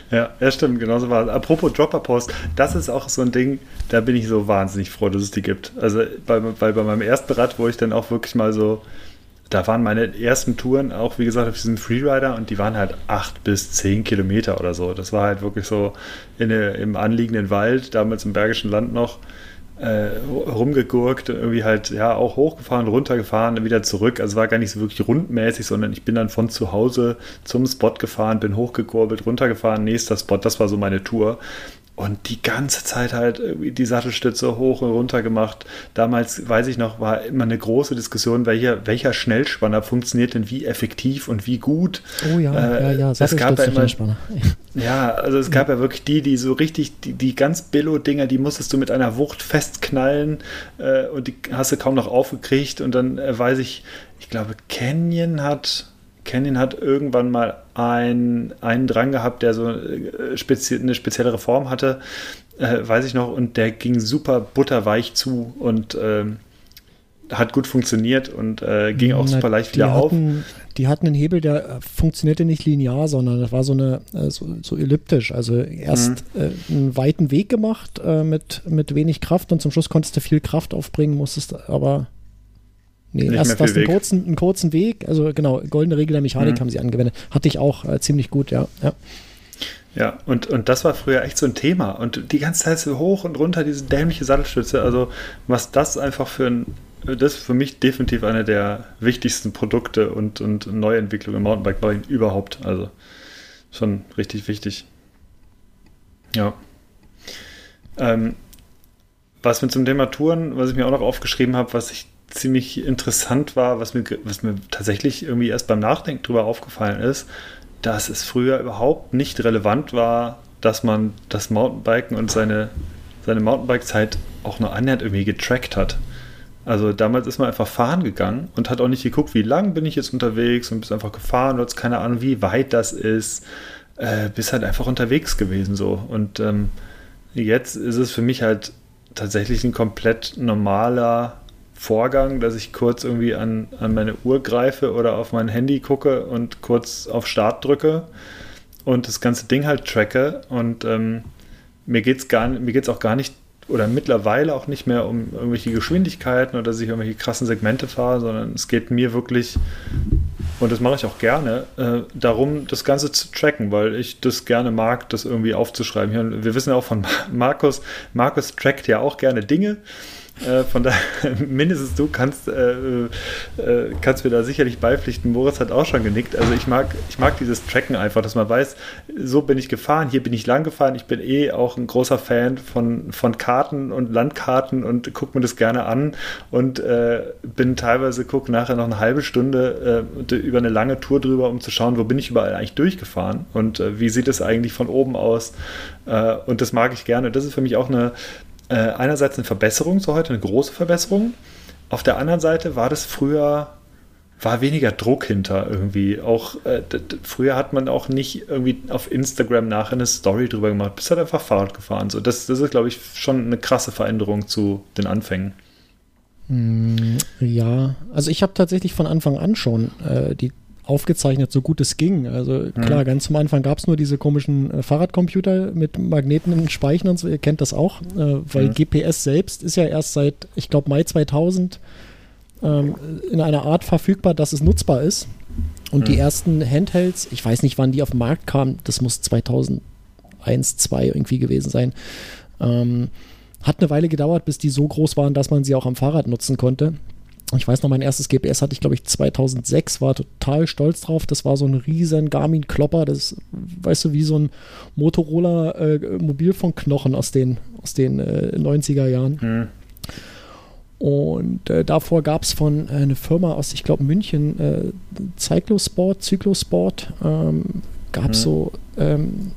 Speaker 2: Ja, ja, stimmt, genauso war es. Apropos Dropper-Post, das ist auch so ein Ding, da bin ich so wahnsinnig froh, dass es die gibt. Also, bei, weil bei meinem ersten Rad, wo ich dann auch wirklich mal so da waren meine ersten Touren auch, wie gesagt, auf diesem Freerider und die waren halt acht bis zehn Kilometer oder so. Das war halt wirklich so in, im anliegenden Wald, damals im Bergischen Land noch, äh, rumgegurkt, irgendwie halt, ja, auch hochgefahren, runtergefahren, wieder zurück. Also war gar nicht so wirklich rundmäßig, sondern ich bin dann von zu Hause zum Spot gefahren, bin hochgekurbelt, runtergefahren, nächster Spot. Das war so meine Tour und die ganze Zeit halt die Sattelstütze hoch und runter gemacht. Damals, weiß ich noch, war immer eine große Diskussion, welcher, welcher Schnellspanner funktioniert denn wie effektiv und wie gut.
Speaker 1: Oh ja, äh, ja, ja,
Speaker 2: es gab ja immer, Ja, also es gab ja. ja wirklich die, die so richtig, die, die ganz Billo-Dinger, die musstest du mit einer Wucht festknallen äh, und die hast du kaum noch aufgekriegt. Und dann äh, weiß ich, ich glaube, Canyon hat Canyon hat irgendwann mal ein, einen dran gehabt, der so äh, spezi eine speziellere Form hatte, äh, weiß ich noch, und der ging super butterweich zu und ähm, hat gut funktioniert und äh, ging auch Na, super leicht wieder
Speaker 1: hatten, auf. Die hatten einen Hebel, der äh, funktionierte nicht linear, sondern das war so eine äh, so, so, elliptisch. Also erst mhm. äh, einen weiten Weg gemacht äh, mit, mit wenig Kraft und zum Schluss konntest du viel Kraft aufbringen, musstest aber Nee, erst das einen kurzen, einen kurzen Weg, also genau, goldene Regel der Mechanik mhm. haben sie angewendet. Hatte ich auch äh, ziemlich gut, ja. ja.
Speaker 2: Ja, und, und das war früher echt so ein Thema. Und die ganze Zeit so hoch und runter, diese dämliche Sattelstütze. Also, was das einfach für ein. Das ist für mich definitiv eine der wichtigsten Produkte und, und Neuentwicklungen im Mountainbike-Bauing überhaupt. Also, schon richtig wichtig. Ja. Ähm, was mir zum Thema Touren, was ich mir auch noch aufgeschrieben habe, was ich ziemlich interessant war, was mir, was mir tatsächlich irgendwie erst beim Nachdenken drüber aufgefallen ist, dass es früher überhaupt nicht relevant war, dass man das Mountainbiken und seine, seine Mountainbike-Zeit auch nur annähernd irgendwie getrackt hat. Also damals ist man einfach fahren gegangen und hat auch nicht geguckt, wie lang bin ich jetzt unterwegs und bist einfach gefahren, du hast keine Ahnung, wie weit das ist, äh, bist halt einfach unterwegs gewesen so. Und ähm, jetzt ist es für mich halt tatsächlich ein komplett normaler Vorgang, dass ich kurz irgendwie an, an meine Uhr greife oder auf mein Handy gucke und kurz auf Start drücke und das ganze Ding halt tracke. Und ähm, mir geht es auch gar nicht oder mittlerweile auch nicht mehr um irgendwelche Geschwindigkeiten oder dass ich irgendwelche krassen Segmente fahre, sondern es geht mir wirklich, und das mache ich auch gerne, äh, darum, das Ganze zu tracken, weil ich das gerne mag, das irgendwie aufzuschreiben. Wir wissen ja auch von Markus, Markus trackt ja auch gerne Dinge. Äh, von daher, mindestens du kannst, äh, äh, kannst mir da sicherlich beipflichten. Moritz hat auch schon genickt. Also ich mag, ich mag dieses Tracken einfach, dass man weiß, so bin ich gefahren, hier bin ich lang gefahren. Ich bin eh auch ein großer Fan von, von Karten und Landkarten und gucke mir das gerne an und äh, bin teilweise, gucke nachher noch eine halbe Stunde äh, über eine lange Tour drüber, um zu schauen, wo bin ich überall eigentlich durchgefahren und äh, wie sieht es eigentlich von oben aus. und das mag ich gerne. Das ist für mich auch eine, äh, einerseits eine Verbesserung zu heute, eine große Verbesserung. Auf der anderen Seite war das früher, war weniger Druck hinter irgendwie. Auch äh, früher hat man auch nicht irgendwie auf Instagram nachher eine Story drüber gemacht, bist halt einfach Fahrrad gefahren. So, das, das ist, glaube ich, schon eine krasse Veränderung zu den Anfängen.
Speaker 1: Hm, ja, also ich habe tatsächlich von Anfang an schon äh, die aufgezeichnet, so gut es ging. Also klar, mhm. ganz zum Anfang gab es nur diese komischen äh, Fahrradcomputer mit Magneten in Speichen und so, ihr kennt das auch, äh, weil mhm. GPS selbst ist ja erst seit, ich glaube, Mai 2000 ähm, in einer Art verfügbar, dass es nutzbar ist. Und mhm. die ersten Handhelds, ich weiß nicht, wann die auf den Markt kamen, das muss 2001, 2002 irgendwie gewesen sein. Ähm, hat eine Weile gedauert, bis die so groß waren, dass man sie auch am Fahrrad nutzen konnte ich weiß noch, mein erstes GPS hatte ich, glaube ich, 2006, war total stolz drauf. Das war so ein riesen Garmin-Klopper, das, weißt du, wie so ein Motorola-Mobilfunkknochen äh, aus den, aus den äh, 90er Jahren. Mhm. Und äh, davor gab es von äh, einer Firma aus, ich glaube, München, äh, Cyclosport, Cyclosport, ähm, gab es mhm. so ähm,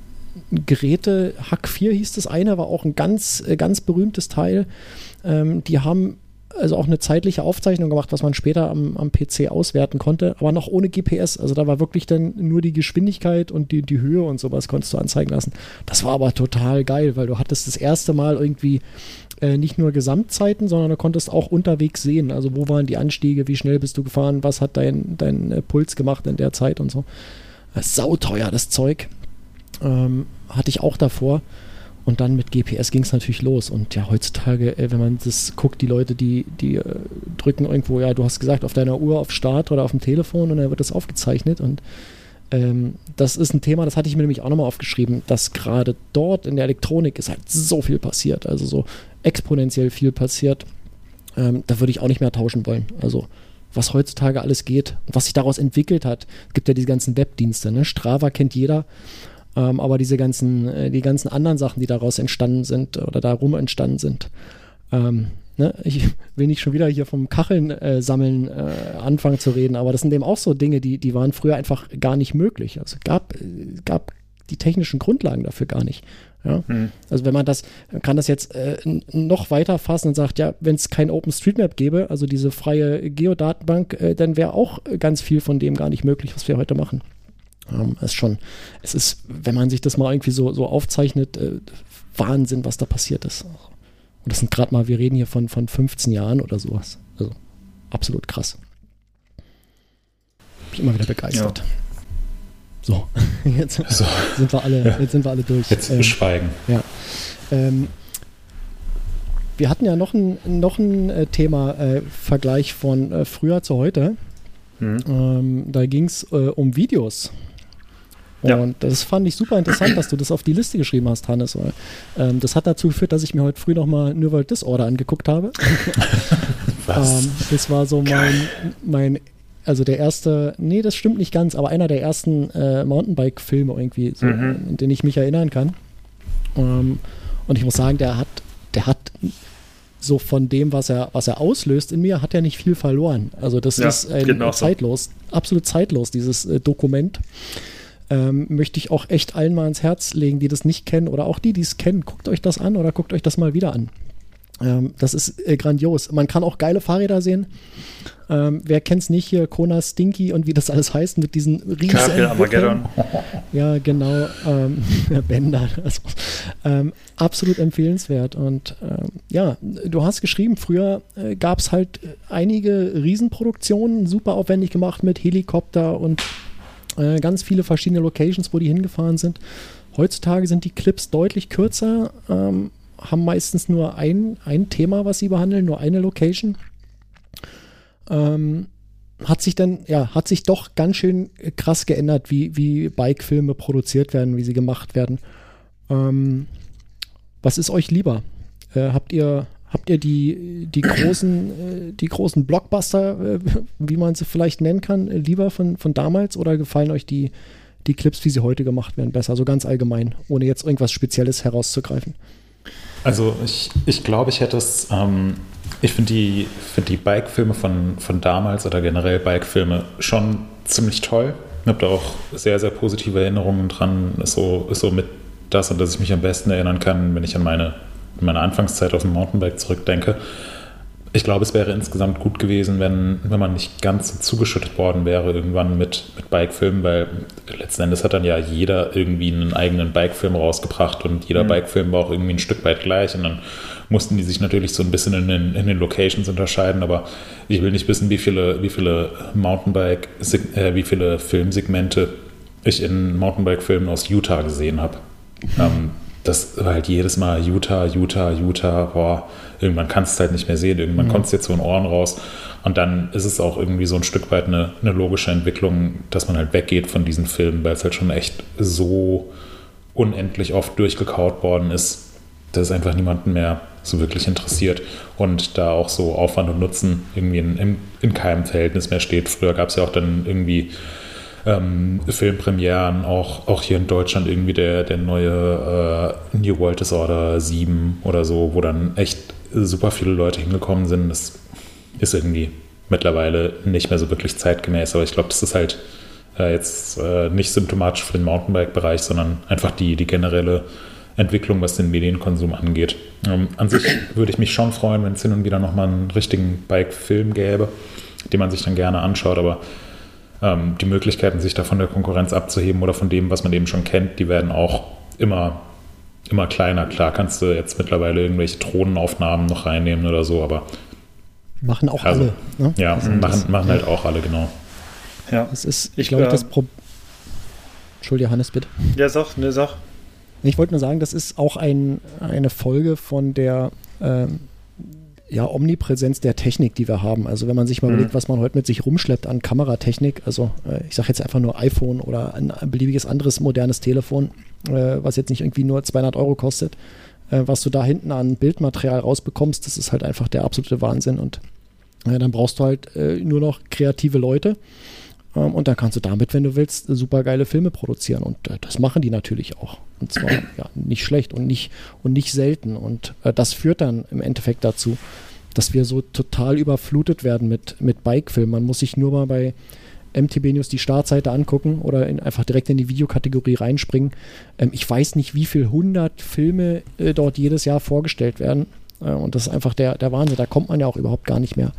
Speaker 1: Geräte, Hack 4 hieß das eine, war auch ein ganz, äh, ganz berühmtes Teil. Ähm, die haben also auch eine zeitliche Aufzeichnung gemacht, was man später am, am PC auswerten konnte, aber noch ohne GPS. Also da war wirklich dann nur die Geschwindigkeit und die, die Höhe und sowas konntest du anzeigen lassen. Das war aber total geil, weil du hattest das erste Mal irgendwie äh, nicht nur Gesamtzeiten, sondern du konntest auch unterwegs sehen. Also wo waren die Anstiege, wie schnell bist du gefahren, was hat dein, dein äh, Puls gemacht in der Zeit und so. Das ist sauteuer, das Zeug. Ähm, hatte ich auch davor. Und dann mit GPS ging es natürlich los. Und ja, heutzutage, äh, wenn man das guckt, die Leute, die, die äh, drücken irgendwo, ja, du hast gesagt, auf deiner Uhr auf Start oder auf dem Telefon und dann wird das aufgezeichnet. Und ähm, das ist ein Thema, das hatte ich mir nämlich auch nochmal aufgeschrieben, dass gerade dort in der Elektronik ist halt so viel passiert, also so exponentiell viel passiert. Ähm, da würde ich auch nicht mehr tauschen wollen. Also was heutzutage alles geht und was sich daraus entwickelt hat. Gibt ja diese ganzen Webdienste, ne? Strava kennt jeder. Ähm, aber diese ganzen, äh, die ganzen anderen Sachen, die daraus entstanden sind oder darum entstanden sind, ähm, ne? ich will nicht schon wieder hier vom Kacheln äh, sammeln äh, anfangen zu reden, aber das sind eben auch so Dinge, die, die waren früher einfach gar nicht möglich. Also gab, gab die technischen Grundlagen dafür gar nicht. Ja? Hm. Also wenn man das, kann das jetzt äh, noch weiter fassen und sagt, ja, wenn es kein OpenStreetMap gäbe, also diese freie Geodatenbank, äh, dann wäre auch ganz viel von dem gar nicht möglich, was wir heute machen. Ähm, ist schon, es ist, wenn man sich das mal irgendwie so, so aufzeichnet, äh, Wahnsinn, was da passiert ist. Und das sind gerade mal, wir reden hier von, von 15 Jahren oder sowas. Also absolut krass. Bin ich immer wieder begeistert. Ja. So, jetzt so. sind wir alle, jetzt sind wir alle durch.
Speaker 3: Jetzt ähm, schweigen.
Speaker 1: Ja. Ähm, wir hatten ja noch ein, noch ein äh, Thema, äh, Vergleich von äh, früher zu heute. Mhm. Ähm, da ging es äh, um Videos. Und ja. das fand ich super interessant, dass du das auf die Liste geschrieben hast, Hannes. Weil, ähm, das hat dazu geführt, dass ich mir heute früh nochmal New World Disorder angeguckt habe. Was? ähm, das war so mein, mein, also der erste, nee, das stimmt nicht ganz, aber einer der ersten äh, Mountainbike-Filme irgendwie, so, mhm. an den ich mich erinnern kann. Ähm, und ich muss sagen, der hat, der hat so von dem, was er, was er auslöst in mir, hat er nicht viel verloren. Also das ja, ist ein, genau zeitlos, so. absolut zeitlos, dieses äh, Dokument. Ähm, möchte ich auch echt allen mal ins Herz legen, die das nicht kennen oder auch die, die es kennen. Guckt euch das an oder guckt euch das mal wieder an. Ähm, das ist äh, grandios. Man kann auch geile Fahrräder sehen. Ähm, wer es nicht hier? Kona Stinky und wie das alles heißt mit diesen riesigen Armageddon. Ja, genau. Ähm, Bänder. Also, ähm, absolut empfehlenswert. Und ähm, ja, du hast geschrieben, früher äh, gab es halt einige Riesenproduktionen, super aufwendig gemacht mit Helikopter und äh, ganz viele verschiedene Locations, wo die hingefahren sind. Heutzutage sind die Clips deutlich kürzer, ähm, haben meistens nur ein, ein Thema, was sie behandeln, nur eine Location. Ähm, hat sich dann, ja, hat sich doch ganz schön krass geändert, wie, wie Bike-Filme produziert werden, wie sie gemacht werden. Ähm, was ist euch lieber? Äh, habt ihr, habt ihr die, die großen, äh, die großen Blockbuster, äh, wie man sie vielleicht nennen kann, lieber von, von damals oder gefallen euch die, die Clips, wie sie heute gemacht werden, besser? So ganz allgemein, ohne jetzt irgendwas Spezielles herauszugreifen.
Speaker 3: Also ich, ich glaube, ich hätte es, ähm, ich finde die, find die Bike-Filme von, von damals oder generell Bike-Filme schon ziemlich toll. Ich habe da auch sehr, sehr positive Erinnerungen dran. So, ist so mit das, an das ich mich am besten erinnern kann, wenn ich an meine, meine Anfangszeit auf dem Mountainbike zurückdenke. Ich glaube, es wäre insgesamt gut gewesen, wenn, wenn man nicht ganz so zugeschüttet worden wäre irgendwann mit, mit Bike-Filmen, weil letzten Endes hat dann ja jeder irgendwie einen eigenen Bike-Film rausgebracht und jeder mhm. Bike-Film war auch irgendwie ein Stück weit gleich und dann mussten die sich natürlich so ein bisschen in den, in den Locations unterscheiden, aber ich will nicht wissen, wie viele, wie viele Mountainbike, äh, wie viele Filmsegmente ich in Mountainbike-Filmen aus Utah gesehen habe. Mhm. Ähm, das war halt jedes Mal Utah, Utah, Utah, boah, irgendwann kannst du es halt nicht mehr sehen, irgendwann mhm. kommt es dir zu den Ohren raus. Und dann ist es auch irgendwie so ein Stück weit eine, eine logische Entwicklung, dass man halt weggeht von diesen Filmen, weil es halt schon echt so unendlich oft durchgekaut worden ist, dass es einfach niemanden mehr so wirklich interessiert und da auch so Aufwand und Nutzen irgendwie in, in, in keinem Verhältnis mehr steht. Früher gab es ja auch dann irgendwie ähm, Filmpremieren, auch, auch hier in Deutschland irgendwie der, der neue äh, New World Disorder 7 oder so, wo dann echt super viele Leute hingekommen sind. Das ist irgendwie mittlerweile nicht mehr so wirklich zeitgemäß, aber ich glaube, das ist halt äh, jetzt äh, nicht symptomatisch für den Mountainbike-Bereich, sondern einfach die, die generelle Entwicklung, was den Medienkonsum angeht. Ähm, an sich würde ich mich schon freuen, wenn es hin und wieder nochmal einen richtigen Bike-Film gäbe, den man sich dann gerne anschaut, aber ähm, die Möglichkeiten, sich da von der Konkurrenz abzuheben oder von dem, was man eben schon kennt, die werden auch immer, immer kleiner. Klar kannst du jetzt mittlerweile irgendwelche Drohnenaufnahmen noch reinnehmen oder so, aber
Speaker 1: machen auch also, alle.
Speaker 3: Ne? Ja, also machen, das, machen halt auch alle, genau.
Speaker 1: Ja. Das ist, ich glaube, äh, das Problem. Entschuldige, Hannes, bitte.
Speaker 2: Ja, sag, ne, sag.
Speaker 1: Ich wollte nur sagen, das ist auch ein, eine Folge von der ähm, ja, Omnipräsenz der Technik, die wir haben. Also wenn man sich mal mhm. überlegt, was man heute mit sich rumschleppt an Kameratechnik, also äh, ich sage jetzt einfach nur iPhone oder ein, ein beliebiges anderes modernes Telefon, äh, was jetzt nicht irgendwie nur 200 Euro kostet, äh, was du da hinten an Bildmaterial rausbekommst, das ist halt einfach der absolute Wahnsinn und äh, dann brauchst du halt äh, nur noch kreative Leute und dann kannst du damit, wenn du willst, super geile Filme produzieren und äh, das machen die natürlich auch und zwar ja, nicht schlecht und nicht, und nicht selten und das führt dann im Endeffekt dazu, dass wir so total überflutet werden mit, mit Bike-Filmen. Man muss sich nur mal bei MTB News die Startseite angucken oder in, einfach direkt in die Videokategorie reinspringen. Ähm, ich weiß nicht, wie viele hundert Filme äh, dort jedes Jahr vorgestellt werden. Äh, und das ist einfach der, der Wahnsinn. Da kommt man ja auch überhaupt gar nicht mehr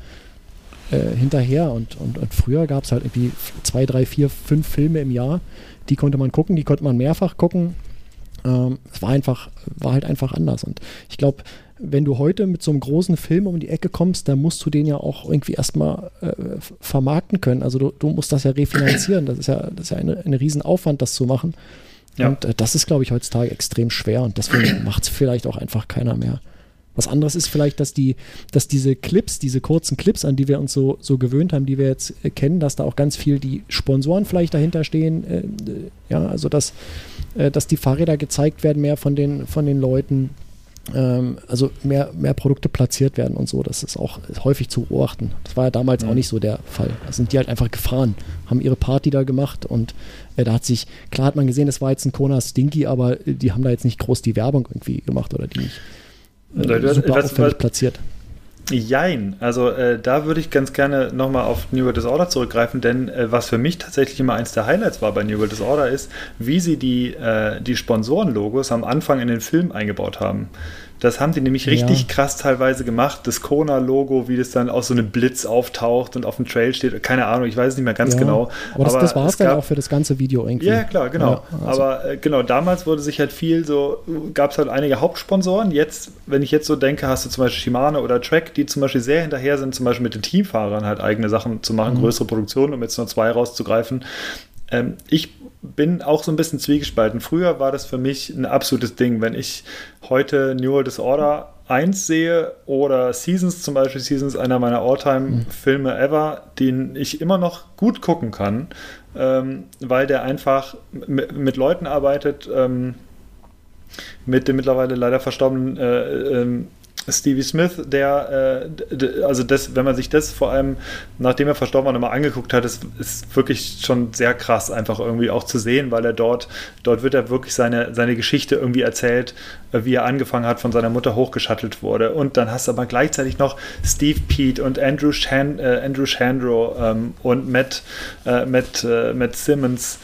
Speaker 1: äh, hinterher. Und, und, und früher gab es halt irgendwie zwei, drei, vier, fünf Filme im Jahr. Die konnte man gucken, die konnte man mehrfach gucken. Ähm, es war einfach, war halt einfach anders. Und ich glaube, wenn du heute mit so einem großen Film um die Ecke kommst, dann musst du den ja auch irgendwie erstmal äh, vermarkten können. Also du, du, musst das ja refinanzieren. Das ist ja, das ist ja eine, ein Riesenaufwand, das zu machen. Ja. Und äh, das ist, glaube ich, heutzutage extrem schwer und deswegen macht es vielleicht auch einfach keiner mehr. Was anderes ist vielleicht, dass die, dass diese Clips, diese kurzen Clips, an die wir uns so, so gewöhnt haben, die wir jetzt äh, kennen, dass da auch ganz viel die Sponsoren vielleicht dahinter stehen. Äh, ja, also dass, äh, dass die Fahrräder gezeigt werden, mehr von den, von den Leuten. Ähm, also mehr, mehr Produkte platziert werden und so. Das ist auch häufig zu beobachten. Das war ja damals mhm. auch nicht so der Fall. Da sind die halt einfach gefahren, haben ihre Party da gemacht und äh, da hat sich, klar hat man gesehen, das war jetzt ein Kona Stinky, aber die haben da jetzt nicht groß die Werbung irgendwie gemacht oder die nicht
Speaker 2: äh, super was, was, platziert. Jein, also äh, da würde ich ganz gerne nochmal auf New World Disorder zurückgreifen, denn äh, was für mich tatsächlich immer eins der Highlights war bei New World Disorder ist, wie sie die, äh, die Sponsorenlogos am Anfang in den Film eingebaut haben. Das haben die nämlich richtig ja. krass teilweise gemacht. Das Kona-Logo, wie das dann aus so einem Blitz auftaucht und auf dem Trail steht. Keine Ahnung, ich weiß es nicht mehr ganz ja, genau.
Speaker 1: Aber das, das war es dann auch für das ganze Video irgendwie.
Speaker 2: Ja, klar, genau. Ja, also. Aber äh, genau, damals wurde sich halt viel so, gab es halt einige Hauptsponsoren. Jetzt, wenn ich jetzt so denke, hast du zum Beispiel Shimano oder Track, die zum Beispiel sehr hinterher sind, zum Beispiel mit den Teamfahrern halt eigene Sachen zu machen, mhm. größere Produktionen, um jetzt nur zwei rauszugreifen. Ähm, ich bin auch so ein bisschen zwiegespalten. Früher war das für mich ein absolutes Ding. Wenn ich heute New World Disorder 1 sehe oder Seasons zum Beispiel, Seasons einer meiner All-Time-Filme ever, den ich immer noch gut gucken kann, ähm, weil der einfach mit Leuten arbeitet, ähm, mit dem mittlerweile leider verstorbenen äh, ähm, Stevie Smith, der, äh, also das, wenn man sich das vor allem, nachdem er verstorben war, nochmal angeguckt hat, ist, ist wirklich schon sehr krass, einfach irgendwie auch zu sehen, weil er dort, dort wird er wirklich seine, seine Geschichte irgendwie erzählt, äh, wie er angefangen hat, von seiner Mutter hochgeschattelt wurde. Und dann hast du aber gleichzeitig noch Steve Pete und Andrew, Shan, äh, Andrew Chandro ähm, und Matt, äh, Matt, äh, Matt Simmons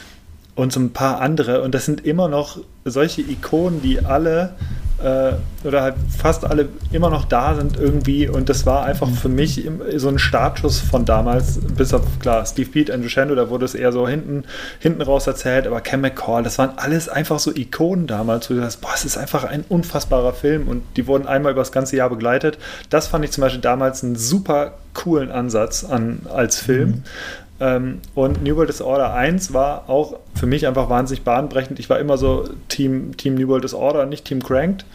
Speaker 2: und so ein paar andere. Und das sind immer noch solche Ikonen, die alle äh, oder halt fast alle immer noch da sind irgendwie. Und das war einfach für mich so ein Startschuss von damals, bis auf klar, Steve Pete, Andrew Shando, da wurde es eher so hinten, hinten raus erzählt, aber Cam McCall, das waren alles einfach so Ikonen damals, wo du sagst, boah, es ist einfach ein unfassbarer Film und die wurden einmal über das ganze Jahr begleitet. Das fand ich zum Beispiel damals einen super coolen Ansatz an, als Film. Mhm. Ähm, und New World Disorder 1 war auch für mich einfach wahnsinnig bahnbrechend. Ich war immer so Team, Team New World Disorder, nicht Team Cranked.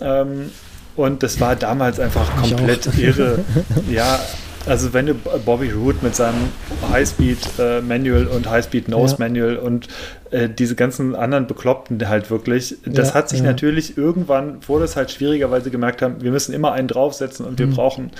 Speaker 2: Ähm, und das war damals einfach komplett irre. ja, also wenn du Bobby Root mit seinem Highspeed äh, Manual und Highspeed Nose ja. Manual und äh, diese ganzen anderen Bekloppten halt wirklich, das ja, hat sich ja. natürlich irgendwann, wurde es halt schwieriger, weil sie gemerkt haben, wir müssen immer einen draufsetzen und wir mhm. brauchen,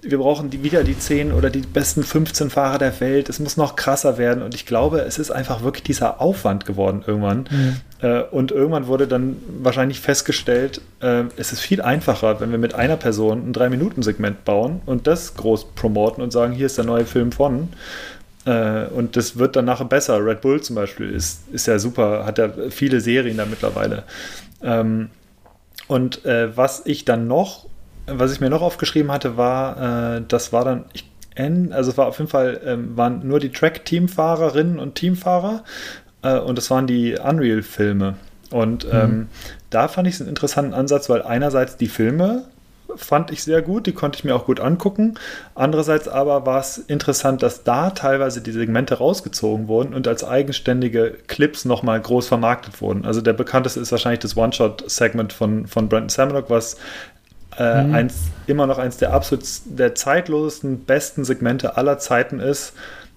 Speaker 2: wir brauchen die, wieder die 10 oder die besten 15 Fahrer der Welt. Es muss noch krasser werden und ich glaube, es ist einfach wirklich dieser Aufwand geworden irgendwann. Mhm. Äh, und irgendwann wurde dann wahrscheinlich festgestellt, äh, es ist viel einfacher, wenn wir mit einer Person ein 3-Minuten-Segment bauen und das groß promoten und sagen, hier ist der neue Film von. Äh, und das wird dann nachher besser. Red Bull zum Beispiel ist, ist ja super, hat ja viele Serien da mittlerweile. Ähm, und was ich dann noch, was ich mir noch aufgeschrieben hatte, war, das war dann, ich also es war auf jeden Fall, ähm, waren nur die Track-Teamfahrerinnen und Teamfahrer äh, und das waren die Unreal-Filme. Und mhm. ähm, da fand ich es einen interessanten Ansatz, weil einerseits die Filme fand ich sehr gut, die konnte ich mir auch gut angucken. Andererseits aber war es interessant, dass da teilweise die Segmente rausgezogen wurden und als eigenständige Clips nochmal groß vermarktet wurden. Also der bekannteste ist wahrscheinlich das One-Shot-Segment von, von Brandon Samanock, was äh, mhm. eins, immer noch eins der absolut der zeitlosesten, besten Segmente aller Zeiten ist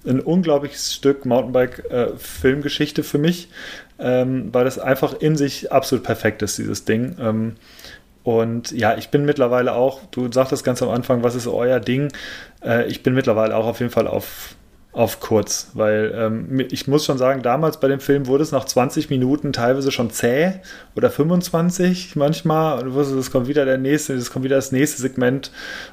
Speaker 2: ein unglaubliches Stück Mountainbike-Filmgeschichte äh, für mich, ähm, weil das einfach in sich absolut perfekt ist, dieses Ding. Ähm, und ja, ich bin mittlerweile auch, du sagtest ganz am Anfang, was ist euer Ding? Äh, ich bin mittlerweile auch auf jeden Fall auf auf kurz, weil ähm, ich muss schon sagen, damals bei dem Film wurde es nach 20 Minuten teilweise schon zäh oder 25 manchmal und du wusstest, es kommt wieder der nächste, es kommt wieder das nächste Segment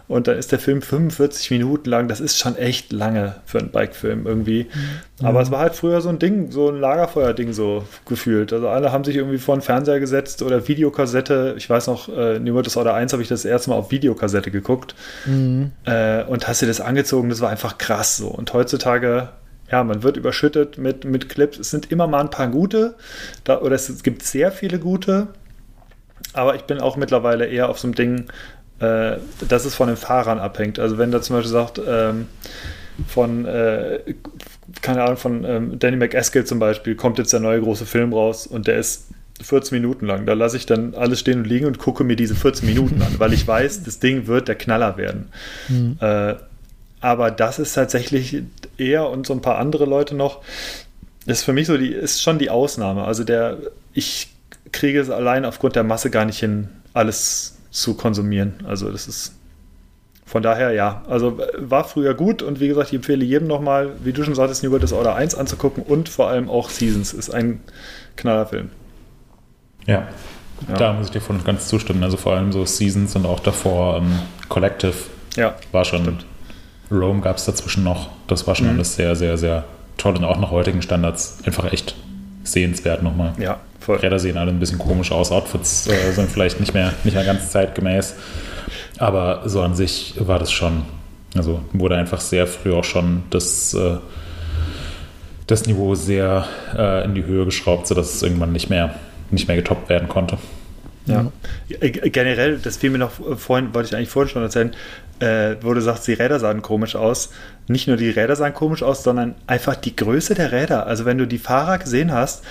Speaker 2: und dann ist der Film 45 Minuten lang, das ist schon echt lange für einen Bike-Film irgendwie. Mhm. Aber es war halt früher so ein Ding, so ein Lagerfeuer-Ding so gefühlt. Also alle haben sich irgendwie vor den Fernseher gesetzt oder Videokassette, ich weiß noch, äh, New World Disorder 1 habe ich das erste Mal auf Videokassette geguckt mhm. äh, und hast dir das angezogen, das war einfach krass so. Und heutzutage ja, man wird überschüttet mit, mit Clips. Es sind immer mal ein paar gute, da, oder es, gibt sehr viele gute, aber ich bin auch mittlerweile eher auf so einem Ding, äh, dass es von den Fahrern abhängt. Also wenn da zum Beispiel sagt, ähm, von, äh, keine Ahnung, von ähm, Danny McEskill zum Beispiel kommt jetzt der neue große Film raus und der ist 14 Minuten lang. Da lasse ich dann alles stehen und liegen und gucke mir diese 14 Minuten an, weil ich weiß, das Ding wird der Knaller werden. Mhm. Äh, aber das ist tatsächlich eher und so ein paar andere Leute noch, ist für mich so die, ist schon die Ausnahme. Also der, ich kriege es allein aufgrund der Masse gar nicht hin, alles zu konsumieren. Also das ist von daher ja, also war früher gut und wie gesagt, ich empfehle jedem nochmal, wie du schon sagtest, New World Disorder 1 anzugucken und vor allem auch Seasons ist ein Knallerfilm.
Speaker 3: Ja, ja. da muss ich dir und ganz zustimmen. Also vor allem so Seasons und auch davor ähm, Collective
Speaker 2: ja,
Speaker 3: war schon. Stimmt. Rome gab es dazwischen noch. Das war schon mhm. alles sehr, sehr, sehr toll und auch nach heutigen Standards einfach echt sehenswert nochmal.
Speaker 2: Ja,
Speaker 3: voll. Räder sehen alle ein bisschen komisch aus. Outfits äh, sind vielleicht nicht mehr, nicht mehr ganz zeitgemäß. Aber so an sich war das schon, also wurde einfach sehr früh auch schon das, äh, das Niveau sehr äh, in die Höhe geschraubt, sodass es irgendwann nicht mehr, nicht mehr getoppt werden konnte.
Speaker 2: Ja. Äh, generell, das fiel mir noch vorhin, wollte ich eigentlich vorhin schon erzählen, äh, wo du sagst, die Räder sahen komisch aus. Nicht nur die Räder sahen komisch aus, sondern einfach die Größe der Räder. Also wenn du die Fahrer gesehen hast,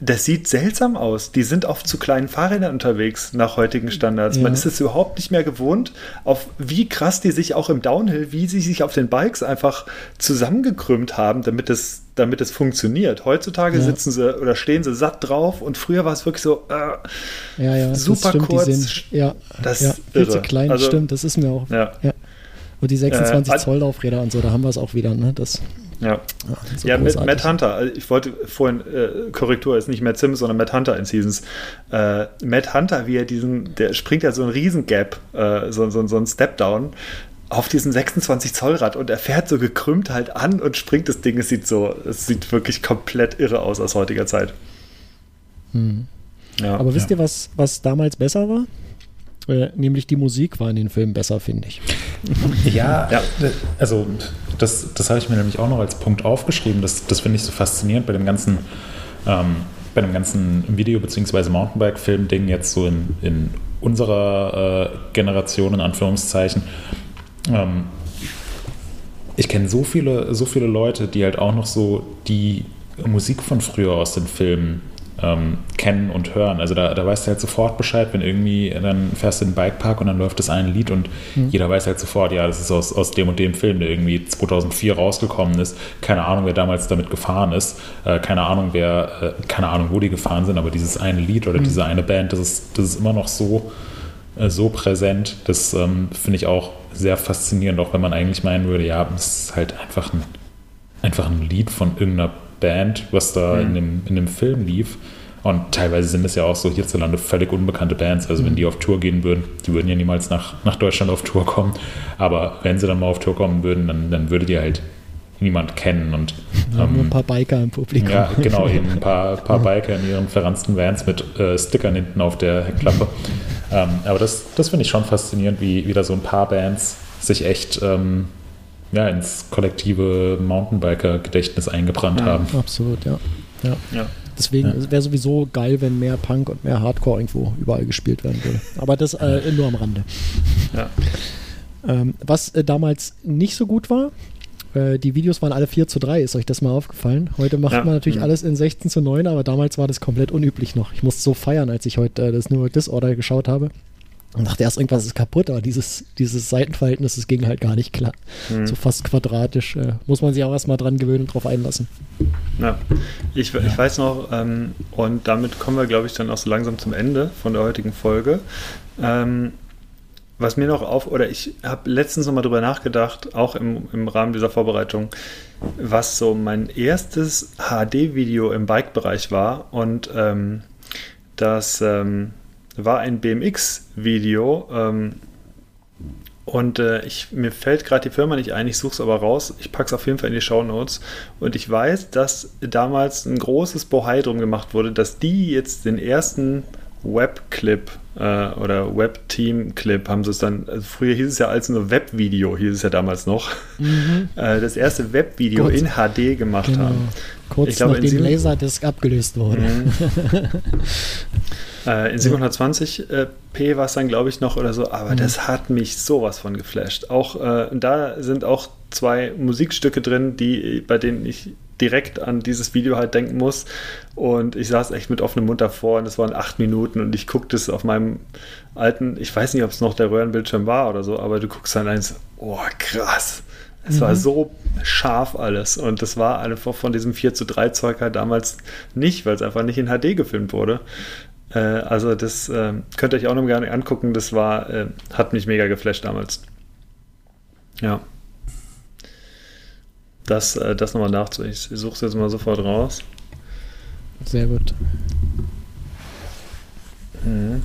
Speaker 2: das sieht seltsam aus. Die sind auf zu kleinen Fahrrädern unterwegs nach heutigen Standards. Ja. Man ist es überhaupt nicht mehr gewohnt, auf wie krass die sich auch im Downhill, wie sie sich auf den Bikes einfach zusammengekrümmt haben, damit es, damit es funktioniert. Heutzutage ja. sitzen sie oder stehen sie satt drauf und früher war es wirklich so
Speaker 1: äh, ja, ja, super stimmt, kurz. Sind, ja, das ja, viel zu klein, also, stimmt, das ist mir auch. Ja. Und die 26 äh, Zoll Laufräder und so, da haben wir es auch wieder, ne? Das
Speaker 2: ja, so ja mit Matt Hunter. Also ich wollte vorhin, äh, Korrektur ist nicht Matt Sims, sondern Matt Hunter in Seasons. Äh, Matt Hunter, wie er diesen, der springt ja so einen Riesengap, äh, so, so, so ein Step-Down auf diesen 26 Zoll Rad und er fährt so gekrümmt halt an und springt das Ding. Es sieht so, es sieht wirklich komplett irre aus aus heutiger Zeit.
Speaker 1: Hm. Ja, Aber wisst ja. ihr, was, was damals besser war? Nämlich die Musik war in den Filmen besser, finde ich.
Speaker 3: Ja, ja, also das, das habe ich mir nämlich auch noch als Punkt aufgeschrieben. Das, das finde ich so faszinierend bei dem ganzen, ähm, bei dem ganzen Video- bzw. Mountainbike-Film-Ding jetzt so in, in unserer äh, Generation, in Anführungszeichen. Ähm, ich kenne so viele, so viele Leute, die halt auch noch so die Musik von früher aus den Filmen ähm, kennen und hören. Also da, da weißt du halt sofort Bescheid, wenn irgendwie, dann fährst du in den Bikepark und dann läuft das eine Lied und mhm. jeder weiß halt sofort, ja, das ist aus, aus dem und dem Film, der irgendwie 2004 rausgekommen ist. Keine Ahnung, wer damals damit gefahren ist. Äh, keine Ahnung, wer, äh, keine Ahnung, wo die gefahren sind, aber dieses eine Lied oder mhm. diese eine Band, das ist, das ist immer noch so, äh, so präsent. Das ähm, finde ich auch sehr faszinierend, auch wenn man eigentlich meinen würde, ja, es ist halt einfach ein, einfach ein Lied von irgendeiner Band, was da mhm. in, dem, in dem Film lief. Und teilweise sind es ja auch so hierzulande völlig unbekannte Bands. Also, wenn mhm. die auf Tour gehen würden, die würden ja niemals nach, nach Deutschland auf Tour kommen. Aber wenn sie dann mal auf Tour kommen würden, dann, dann würde die halt niemand kennen. Und,
Speaker 1: ähm, nur ein paar Biker im Publikum.
Speaker 3: Ja, genau, eben ein paar, paar Biker in ihren verransten Vans mit äh, Stickern hinten auf der Heckklappe. ähm, aber das, das finde ich schon faszinierend, wie, wie da so ein paar Bands sich echt ähm, ja, ins kollektive Mountainbiker-Gedächtnis eingebrannt
Speaker 1: ja,
Speaker 3: haben.
Speaker 1: Absolut, ja. ja. ja. Deswegen ja. wäre sowieso geil, wenn mehr Punk und mehr Hardcore irgendwo überall gespielt werden würde. Aber das äh, nur am Rande. Ja. Ähm, was äh, damals nicht so gut war, äh, die Videos waren alle 4 zu 3, ist euch das mal aufgefallen? Heute macht ja. man natürlich mhm. alles in 16 zu 9, aber damals war das komplett unüblich noch. Ich musste so feiern, als ich heute äh, das New World Disorder geschaut habe. Und dachte erst, irgendwas ist kaputt, aber dieses, dieses Seitenverhältnis, das ging halt gar nicht klar. Hm. So fast quadratisch. Äh, muss man sich auch erstmal dran gewöhnen und drauf einlassen.
Speaker 2: Ja, ich, ja. ich weiß noch, ähm, und damit kommen wir, glaube ich, dann auch so langsam zum Ende von der heutigen Folge. Ähm, was mir noch auf, oder ich habe letztens nochmal drüber nachgedacht, auch im, im Rahmen dieser Vorbereitung, was so mein erstes HD-Video im Bike-Bereich war und ähm, das ähm, war ein BMX-Video. Ähm, und äh, ich, mir fällt gerade die Firma nicht ein, ich suche es aber raus. Ich packe es auf jeden Fall in die Show Notes. Und ich weiß, dass damals ein großes Bohai drum gemacht wurde, dass die jetzt den ersten Webclip äh, oder Web-Team-Clip haben sie es dann, also früher hieß es ja als nur Webvideo, hieß es ja damals noch, mhm. äh, das erste Webvideo in HD gemacht genau. haben.
Speaker 1: Kurz ich glaube, nachdem Laserdisc abgelöst wurde. Mhm.
Speaker 2: Äh, in 720p äh, war es dann, glaube ich, noch oder so, aber mhm. das hat mich sowas von geflasht. Auch äh, da sind auch zwei Musikstücke drin, die, bei denen ich direkt an dieses Video halt denken muss. Und ich saß echt mit offenem Mund davor und es waren acht Minuten und ich guckte es auf meinem alten, ich weiß nicht, ob es noch der Röhrenbildschirm war oder so, aber du guckst dann eins, oh krass. Es mhm. war so scharf alles und das war einfach von diesem 4 zu 3 Zeug halt damals nicht, weil es einfach nicht in HD gefilmt wurde. Äh, also das äh, könnt ihr euch auch noch gerne angucken, das war, äh, hat mich mega geflasht damals. Ja das, äh, das nochmal nachzu. Ich suche es jetzt mal sofort raus.
Speaker 1: Sehr gut.
Speaker 2: Mhm.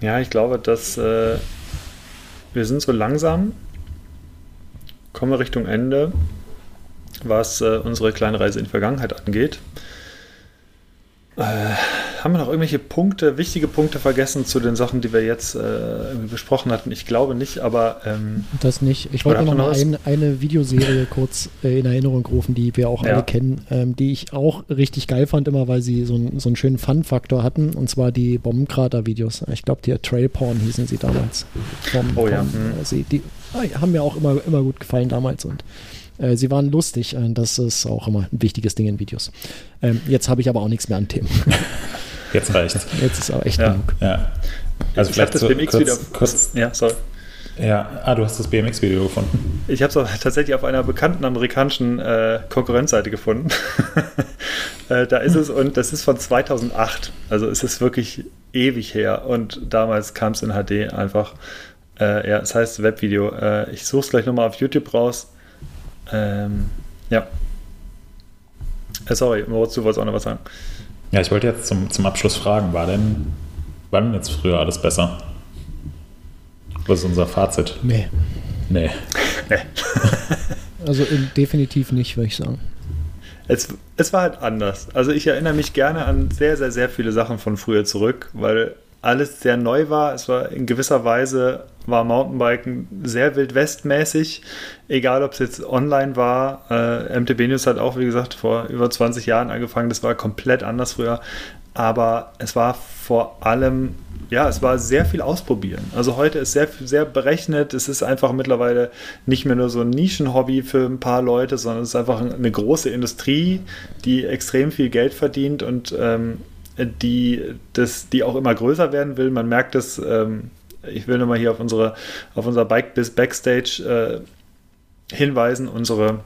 Speaker 2: Ja, ich glaube, dass äh, wir sind so langsam, kommen wir Richtung Ende, was äh, unsere kleine Reise in die Vergangenheit angeht. Äh, haben wir noch irgendwelche Punkte, wichtige Punkte vergessen zu den Sachen, die wir jetzt äh, besprochen hatten? Ich glaube nicht, aber. Ähm,
Speaker 1: das nicht. Ich wollte noch mal ein, eine Videoserie kurz äh, in Erinnerung rufen, die wir auch ja. alle kennen, ähm, die ich auch richtig geil fand, immer weil sie so, ein, so einen schönen Fun-Faktor hatten, und zwar die Bombenkrater-Videos. Ich glaube, die Trailporn hießen sie damals. Vom,
Speaker 2: oh ja.
Speaker 1: Vom, hm. sie, die ah, haben mir auch immer, immer gut gefallen damals und äh, sie waren lustig. Äh, das ist auch immer ein wichtiges Ding in Videos. Ähm, jetzt habe ich aber auch nichts mehr an Themen.
Speaker 3: Jetzt reicht's.
Speaker 1: Jetzt ist auch echt
Speaker 3: ja.
Speaker 1: genug.
Speaker 3: Ja. Also ich vielleicht das so BMX wieder. Kurz, ja, sorry. Ja, ah, du hast das BMX-Video gefunden.
Speaker 2: Ich habe es tatsächlich auf einer bekannten amerikanischen äh, Konkurrenzseite gefunden. äh, da ist es und das ist von 2008. Also es ist wirklich ewig her und damals kam es in HD einfach. Äh, ja, es heißt Webvideo. Äh, ich suche es gleich nochmal auf YouTube raus. Ähm, ja. Äh, sorry, Moritz, du wolltest auch noch was sagen.
Speaker 3: Ja, ich wollte jetzt zum, zum Abschluss fragen, war denn, war denn jetzt früher alles besser? Was ist unser Fazit?
Speaker 1: Nee.
Speaker 3: Nee. nee.
Speaker 1: also definitiv nicht, würde ich sagen.
Speaker 2: Es, es war halt anders. Also ich erinnere mich gerne an sehr, sehr, sehr viele Sachen von früher zurück, weil alles sehr neu war. Es war in gewisser Weise war Mountainbiken sehr wildwestmäßig, egal ob es jetzt online war. Äh, MTB News hat auch, wie gesagt, vor über 20 Jahren angefangen. Das war komplett anders früher. Aber es war vor allem, ja, es war sehr viel ausprobieren. Also heute ist sehr, sehr berechnet. Es ist einfach mittlerweile nicht mehr nur so ein Nischenhobby für ein paar Leute, sondern es ist einfach eine große Industrie, die extrem viel Geld verdient und ähm, die, das, die auch immer größer werden will. Man merkt es, ähm, ich will nochmal hier auf unsere, auf unser Bike bis Backstage äh, hinweisen, unsere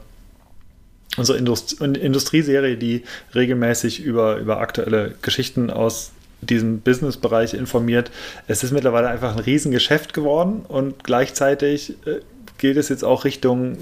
Speaker 2: unsere Indust Industrieserie, die regelmäßig über, über aktuelle Geschichten aus diesem Businessbereich informiert. Es ist mittlerweile einfach ein Riesengeschäft geworden und gleichzeitig äh, geht es jetzt auch Richtung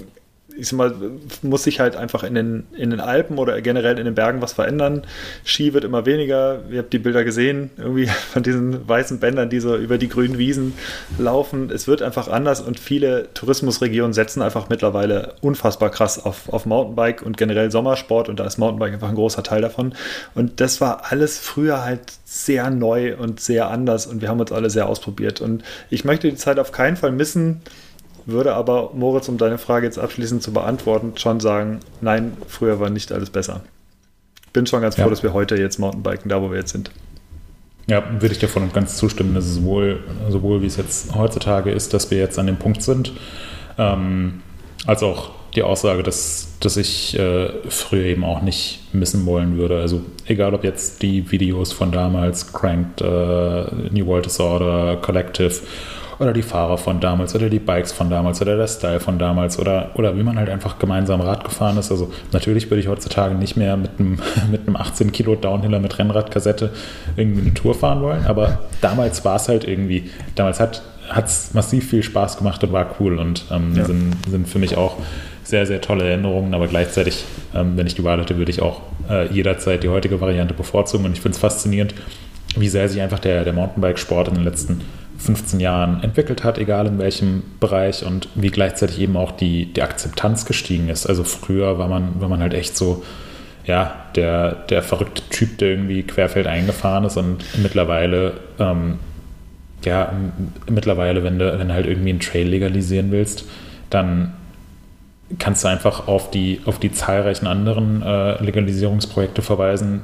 Speaker 2: ich sag mal, muss sich halt einfach in den, in den Alpen oder generell in den Bergen was verändern. Ski wird immer weniger. Ihr habt die Bilder gesehen, irgendwie von diesen weißen Bändern, die so über die grünen Wiesen laufen. Es wird einfach anders und viele Tourismusregionen setzen einfach mittlerweile unfassbar krass auf, auf Mountainbike und generell Sommersport und da ist Mountainbike einfach ein großer Teil davon. Und das war alles früher halt sehr neu und sehr anders und wir haben uns alle sehr ausprobiert. Und ich möchte die Zeit auf keinen Fall missen würde aber, Moritz, um deine Frage jetzt abschließend zu beantworten, schon sagen, nein, früher war nicht alles besser. Bin schon ganz froh, ja. dass wir heute jetzt Mountainbiken, da wo wir jetzt sind.
Speaker 3: Ja, würde ich dir voll und ganz zustimmen, dass es sowohl, sowohl wie es jetzt heutzutage ist, dass wir jetzt an dem Punkt sind, ähm, als auch die Aussage, dass, dass ich äh, früher eben auch nicht missen wollen würde. Also egal, ob jetzt die Videos von damals, Cranked, äh, New World Disorder, Collective oder die Fahrer von damals oder die Bikes von damals oder der Style von damals oder, oder wie man halt einfach gemeinsam Rad gefahren ist. Also natürlich würde ich heutzutage nicht mehr mit einem, mit einem 18 Kilo Downhiller mit Rennradkassette irgendwie eine Tour fahren wollen, aber damals war es halt irgendwie, damals hat es massiv viel Spaß gemacht und war cool und ähm, ja. sind, sind für mich auch sehr, sehr tolle Erinnerungen, aber gleichzeitig, ähm, wenn ich die Wahl hätte, würde ich auch äh, jederzeit die heutige Variante bevorzugen und ich finde es faszinierend, wie sehr sich einfach der, der Mountainbike-Sport in den letzten 15 Jahren entwickelt hat, egal in welchem Bereich und wie gleichzeitig eben auch die, die Akzeptanz gestiegen ist. Also früher war man, war man halt echt so, ja, der, der verrückte Typ, der irgendwie querfeld eingefahren ist und mittlerweile, ähm, ja, mittlerweile, wenn du, wenn du halt irgendwie einen Trail legalisieren willst, dann kannst du einfach auf die, auf die zahlreichen anderen äh, Legalisierungsprojekte verweisen,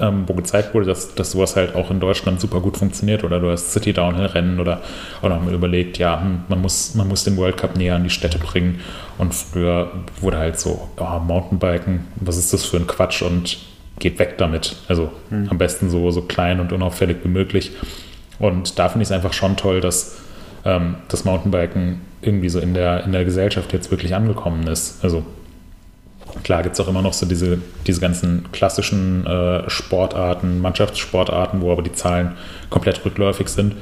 Speaker 3: ähm, wo gezeigt wurde, dass, dass sowas halt auch in Deutschland super gut funktioniert oder du hast City Downhill Rennen oder auch noch mal überlegt, ja, hm, man muss, man muss den World Cup näher an die Städte bringen und früher wurde halt so, oh, Mountainbiken, was ist das für ein Quatsch und geht weg damit. Also mhm. am besten so, so klein und unauffällig wie möglich. Und da finde ich es einfach schon toll, dass ähm, das Mountainbiken irgendwie so in der, in der Gesellschaft jetzt wirklich angekommen ist. Also Klar gibt es auch immer noch so diese, diese ganzen klassischen äh, Sportarten, Mannschaftssportarten, wo aber die Zahlen komplett rückläufig sind.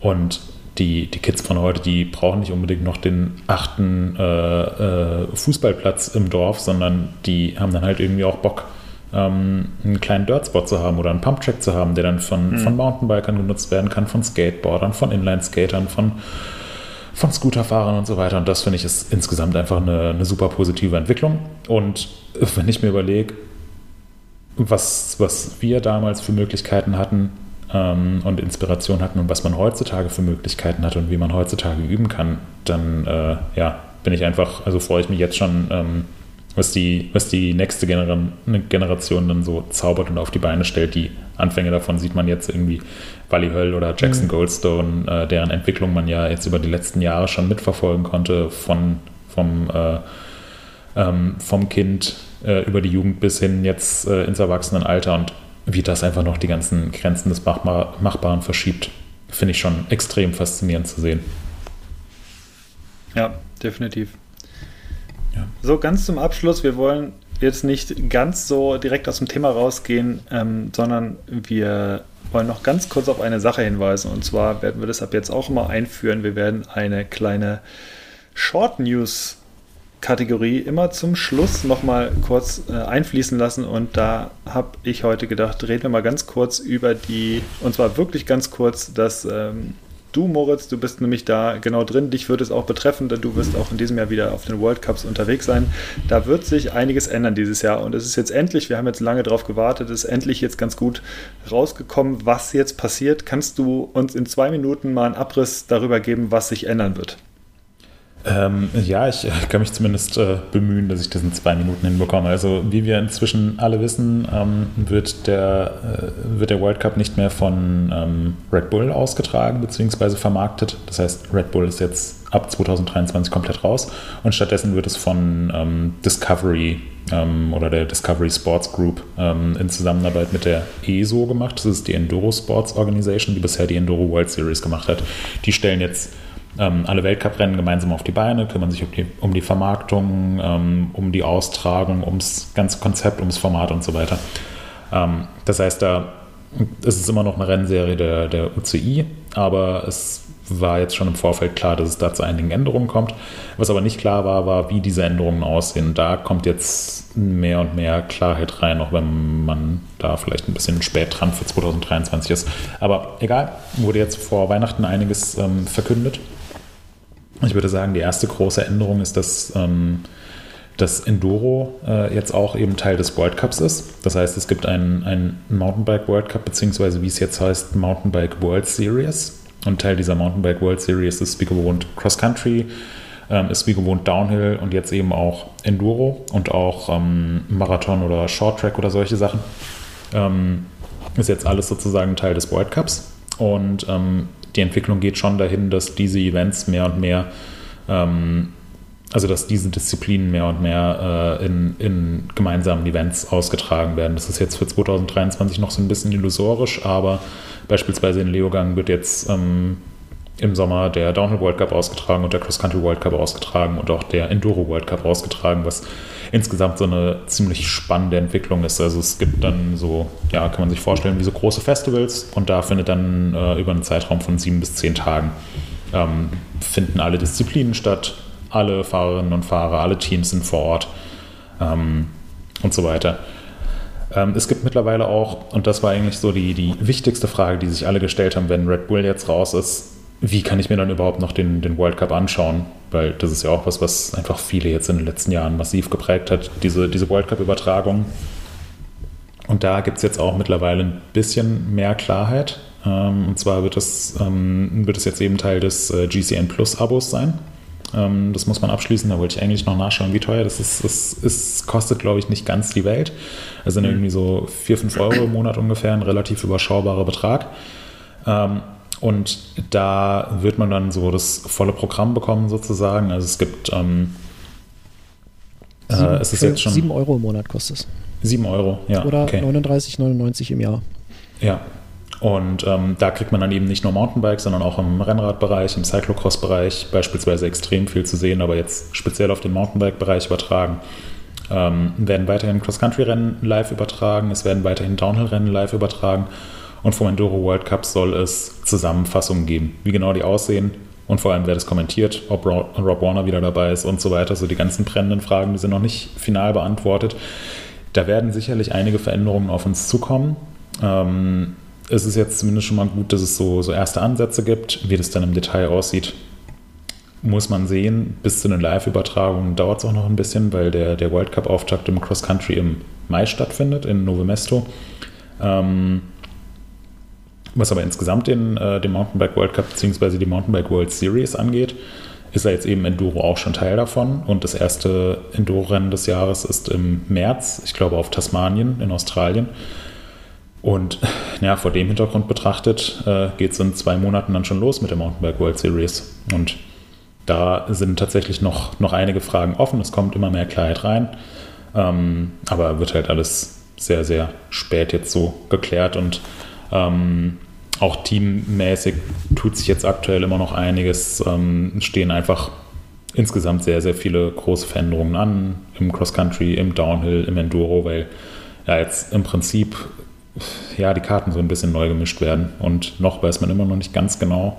Speaker 3: Und die, die Kids von heute, die brauchen nicht unbedingt noch den achten äh, äh, Fußballplatz im Dorf, sondern die haben dann halt irgendwie auch Bock, ähm, einen kleinen Dirtspot zu haben oder einen Pumptrack zu haben, der dann von, mhm. von Mountainbikern genutzt werden kann, von Skateboardern, von Inline-Skatern, von von Scooterfahrern und so weiter. Und das finde ich ist insgesamt einfach eine, eine super positive Entwicklung. Und wenn ich mir überlege, was, was wir damals für Möglichkeiten hatten ähm, und Inspiration hatten und was man heutzutage für Möglichkeiten hat und wie man heutzutage üben kann, dann äh, ja, bin ich einfach, also freue ich mich jetzt schon, ähm, was, die, was die nächste Generation dann so zaubert und auf die Beine stellt. Die Anfänge davon sieht man jetzt irgendwie Wally Höll oder Jackson mhm. Goldstone, äh, deren Entwicklung man ja jetzt über die letzten Jahre schon mitverfolgen konnte, von, vom, äh, ähm, vom Kind äh, über die Jugend bis hin jetzt äh, ins Erwachsenenalter und wie das einfach noch die ganzen Grenzen des Machbar Machbaren verschiebt, finde ich schon extrem faszinierend zu sehen.
Speaker 2: Ja, definitiv. So, ganz zum Abschluss, wir wollen jetzt nicht ganz so direkt aus dem Thema rausgehen, ähm, sondern wir wollen noch ganz kurz auf eine Sache hinweisen. Und zwar werden wir das ab jetzt auch immer einführen. Wir werden eine kleine Short News Kategorie immer zum Schluss nochmal kurz äh, einfließen lassen. Und da habe ich heute gedacht, reden wir mal ganz kurz über die, und zwar wirklich ganz kurz, das ähm, Du, Moritz, du bist nämlich da genau drin. Dich wird es auch betreffen, denn du wirst auch in diesem Jahr wieder auf den World Cups unterwegs sein. Da wird sich einiges ändern dieses Jahr. Und es ist jetzt endlich, wir haben jetzt lange darauf gewartet, es ist endlich jetzt ganz gut rausgekommen, was jetzt passiert. Kannst du uns in zwei Minuten mal einen Abriss darüber geben, was sich ändern wird?
Speaker 3: Ähm, ja, ich kann mich zumindest äh, bemühen, dass ich das in zwei Minuten hinbekomme. Also wie wir inzwischen alle wissen, ähm, wird, der, äh, wird der World Cup nicht mehr von ähm, Red Bull ausgetragen bzw. vermarktet. Das heißt, Red Bull ist jetzt ab 2023 komplett raus und stattdessen wird es von ähm, Discovery ähm, oder der Discovery Sports Group ähm, in Zusammenarbeit mit der ESO gemacht. Das ist die Enduro Sports Organization, die bisher die Enduro World Series gemacht hat. Die stellen jetzt ähm, alle Weltcuprennen gemeinsam auf die Beine, kümmern sich um die, um die Vermarktung, ähm, um die Austragung, ums ganze Konzept, ums Format und so weiter. Ähm, das heißt, da ist es immer noch eine Rennserie der, der UCI, aber es war jetzt schon im Vorfeld klar, dass es da zu einigen Änderungen kommt. Was aber nicht klar war, war, wie diese Änderungen aussehen. Da kommt jetzt mehr und mehr Klarheit rein, auch wenn man da vielleicht ein bisschen spät dran für 2023 ist. Aber egal, wurde jetzt vor Weihnachten einiges ähm, verkündet. Ich würde sagen, die erste große Änderung ist, dass ähm, das Enduro äh, jetzt auch eben Teil des World Cups ist. Das heißt, es gibt einen, einen Mountainbike World Cup, beziehungsweise wie es jetzt heißt, Mountainbike World Series. Und Teil dieser Mountainbike World Series ist wie gewohnt Cross Country, ähm, ist wie gewohnt Downhill und jetzt eben auch Enduro und auch ähm, Marathon oder Short Track oder solche Sachen. Ähm, ist jetzt alles sozusagen Teil des World Cups. Und ähm, die Entwicklung geht schon dahin, dass diese Events mehr und mehr, ähm, also dass diese Disziplinen mehr und mehr äh, in, in gemeinsamen Events ausgetragen werden. Das ist jetzt für 2023 noch so ein bisschen illusorisch, aber beispielsweise in Leogang wird jetzt ähm, im Sommer der Downhill World Cup ausgetragen und der Cross Country World Cup ausgetragen und auch der Enduro World Cup ausgetragen, was insgesamt so eine ziemlich spannende Entwicklung ist. Also es gibt dann so, ja, kann man sich vorstellen, wie so große Festivals und da findet dann äh, über einen Zeitraum von sieben bis zehn Tagen ähm, finden alle Disziplinen statt, alle Fahrerinnen und Fahrer, alle Teams sind vor Ort ähm, und so weiter. Ähm, es gibt mittlerweile auch, und das war eigentlich so die, die wichtigste Frage, die sich alle gestellt haben, wenn Red Bull jetzt raus ist, wie kann ich mir dann überhaupt noch den, den World Cup anschauen? Weil das ist ja auch was, was einfach viele jetzt in den letzten Jahren massiv geprägt hat, diese, diese World Cup-Übertragung. Und da gibt es jetzt auch mittlerweile ein bisschen mehr Klarheit. Ähm, und zwar wird es, ähm, wird es jetzt eben Teil des äh, GCN Plus Abos sein. Ähm, das muss man abschließen. Da wollte ich eigentlich noch nachschauen, wie teuer das ist. Es, es kostet, glaube ich, nicht ganz die Welt. Also sind mhm. irgendwie so 4, 5 Euro im Monat ungefähr, ein relativ überschaubarer Betrag. Und da wird man dann so das volle Programm bekommen, sozusagen. Also es gibt. Ähm,
Speaker 1: äh, sieben, es ist jetzt schon. 7 Euro im Monat kostet es.
Speaker 3: 7 Euro, ja.
Speaker 1: Oder okay. 39,99 im Jahr.
Speaker 3: Ja, und ähm, da kriegt man dann eben nicht nur Mountainbikes, sondern auch im Rennradbereich, im Cyclocross-Bereich beispielsweise extrem viel zu sehen, aber jetzt speziell auf den Mountainbike-Bereich übertragen. Ähm, werden weiterhin Cross-Country-Rennen live übertragen, es werden weiterhin Downhill-Rennen live übertragen und vom Enduro World Cup soll es Zusammenfassungen geben, wie genau die aussehen und vor allem wer das kommentiert, ob Rob Warner wieder dabei ist und so weiter. So die ganzen brennenden Fragen, die sind noch nicht final beantwortet. Da werden sicherlich einige Veränderungen auf uns zukommen. Ähm, es ist jetzt zumindest schon mal gut, dass es so, so erste Ansätze gibt. Wie das dann im Detail aussieht, muss man sehen. Bis zu den Live-Übertragungen dauert es auch noch ein bisschen, weil der, der World Cup-Auftakt im Cross Country im Mai stattfindet, in Novo Mesto. Ähm, was aber insgesamt den, äh, den Mountainbike World Cup bzw. die Mountainbike World Series angeht, ist ja jetzt eben Enduro auch schon Teil davon. Und das erste Enduro-Rennen des Jahres ist im März, ich glaube auf Tasmanien in Australien. Und ja, vor dem Hintergrund betrachtet äh, geht es in zwei Monaten dann schon los mit der Mountainbike World Series. Und da sind tatsächlich noch, noch einige Fragen offen. Es kommt immer mehr Klarheit rein. Ähm, aber wird halt alles sehr, sehr spät jetzt so geklärt. Und ähm, auch teammäßig tut sich jetzt aktuell immer noch einiges. Ähm, stehen einfach insgesamt sehr, sehr viele große Veränderungen an. Im Cross-Country, im Downhill, im Enduro, weil ja jetzt im Prinzip ja, die Karten so ein bisschen neu gemischt werden. Und noch weiß man immer noch nicht ganz genau,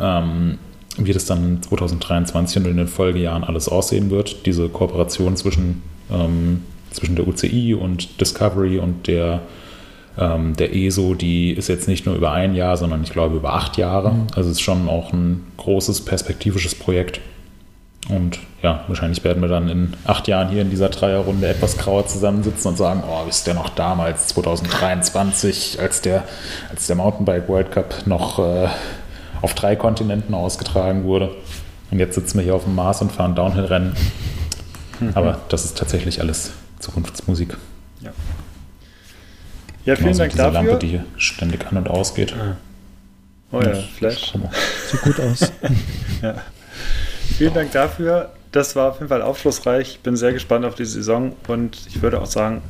Speaker 3: ähm, wie das dann 2023 und in den Folgejahren alles aussehen wird. Diese Kooperation zwischen, ähm, zwischen der UCI und Discovery und der, ähm, der ESO, die ist jetzt nicht nur über ein Jahr, sondern ich glaube über acht Jahre. Mhm. Also es ist schon auch ein großes perspektivisches Projekt. Und ja, wahrscheinlich werden wir dann in acht Jahren hier in dieser Dreierrunde etwas grauer zusammensitzen und sagen, oh, wisst ihr noch damals, 2023, als der, als der Mountainbike World Cup noch äh, auf drei Kontinenten ausgetragen wurde. Und jetzt sitzen wir hier auf dem Mars und fahren Downhill-Rennen. Mhm. Aber das ist tatsächlich alles Zukunftsmusik.
Speaker 2: Ja, vielen Dank diese dafür.
Speaker 3: Lampe, die hier ständig an und ausgeht.
Speaker 2: Ah. Oh ja, Flash.
Speaker 1: Sieht gut aus.
Speaker 2: ja. Vielen Dank dafür. Das war auf jeden Fall aufschlussreich. Ich bin sehr gespannt auf die Saison und ich würde auch sagen,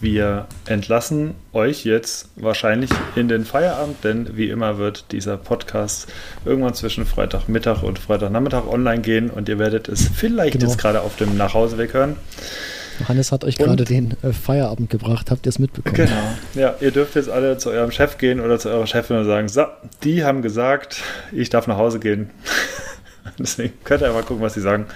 Speaker 2: wir entlassen euch jetzt wahrscheinlich in den Feierabend, denn wie immer wird dieser Podcast irgendwann zwischen Freitagmittag und Freitagnachmittag online gehen und ihr werdet es vielleicht genau. jetzt gerade auf dem Nachhauseweg hören.
Speaker 1: Hannes hat euch gerade den äh, Feierabend gebracht. Habt ihr es mitbekommen?
Speaker 2: Genau. Ja, ihr dürft jetzt alle zu eurem Chef gehen oder zu eurer Chefin und sagen: So, die haben gesagt, ich darf nach Hause gehen. Deswegen könnt ihr mal gucken, was sie sagen.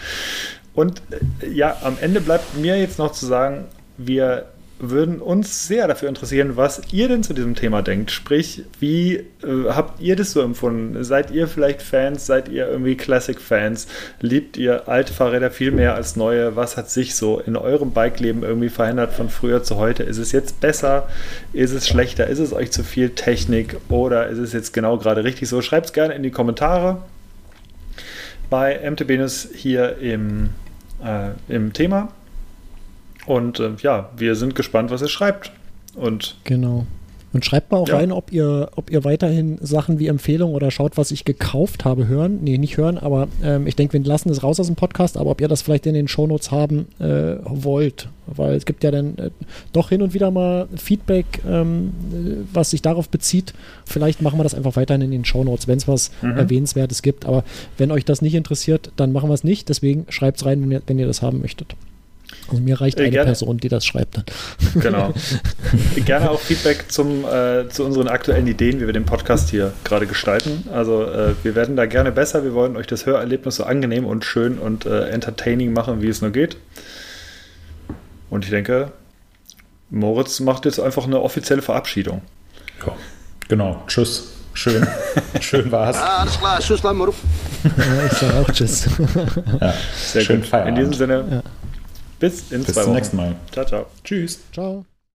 Speaker 2: Und äh, ja, am Ende bleibt mir jetzt noch zu sagen, wir würden uns sehr dafür interessieren, was ihr denn zu diesem Thema denkt. Sprich, wie äh, habt ihr das so empfunden? Seid ihr vielleicht Fans? Seid ihr irgendwie Classic-Fans? Liebt ihr alte Fahrräder viel mehr als neue? Was hat sich so in eurem Bike-Leben irgendwie verändert von früher zu heute? Ist es jetzt besser? Ist es schlechter? Ist es euch zu viel Technik? Oder ist es jetzt genau gerade richtig so? Schreibt es gerne in die Kommentare bei MTB News hier im, äh, im Thema. Und äh, ja, wir sind gespannt, was ihr schreibt. Und
Speaker 1: genau. Und schreibt mal auch ja. rein, ob ihr, ob ihr weiterhin Sachen wie Empfehlungen oder schaut, was ich gekauft habe, hören. Nee, nicht hören, aber ähm, ich denke, wir lassen das raus aus dem Podcast, aber ob ihr das vielleicht in den Shownotes haben äh, wollt. Weil es gibt ja dann äh, doch hin und wieder mal Feedback, ähm, was sich darauf bezieht. Vielleicht machen wir das einfach weiterhin in den Shownotes, wenn es was mhm. Erwähnenswertes gibt. Aber wenn euch das nicht interessiert, dann machen wir es nicht. Deswegen schreibt es rein, wenn ihr, wenn ihr das haben möchtet. Also mir reicht äh, eine gerne. Person, die das schreibt dann.
Speaker 2: Genau. gerne auch Feedback zum, äh, zu unseren aktuellen Ideen, wie wir den Podcast hier gerade gestalten. Also äh, wir werden da gerne besser. Wir wollen euch das Hörerlebnis so angenehm und schön und äh, entertaining machen, wie es nur geht. Und ich denke, Moritz macht jetzt einfach eine offizielle Verabschiedung.
Speaker 3: Ja, genau. Tschüss. Schön. Schön war's.
Speaker 1: Ja, alles klar. Tschüss, mal Ja, ich sag auch Tschüss.
Speaker 2: Ja, Sehr schön. Feierabend. In diesem Sinne. Ja. Bis in
Speaker 3: Bis
Speaker 2: zwei Wochen.
Speaker 3: Bis zum nächsten Mal.
Speaker 2: Ciao, ciao.
Speaker 3: Tschüss.
Speaker 1: Ciao.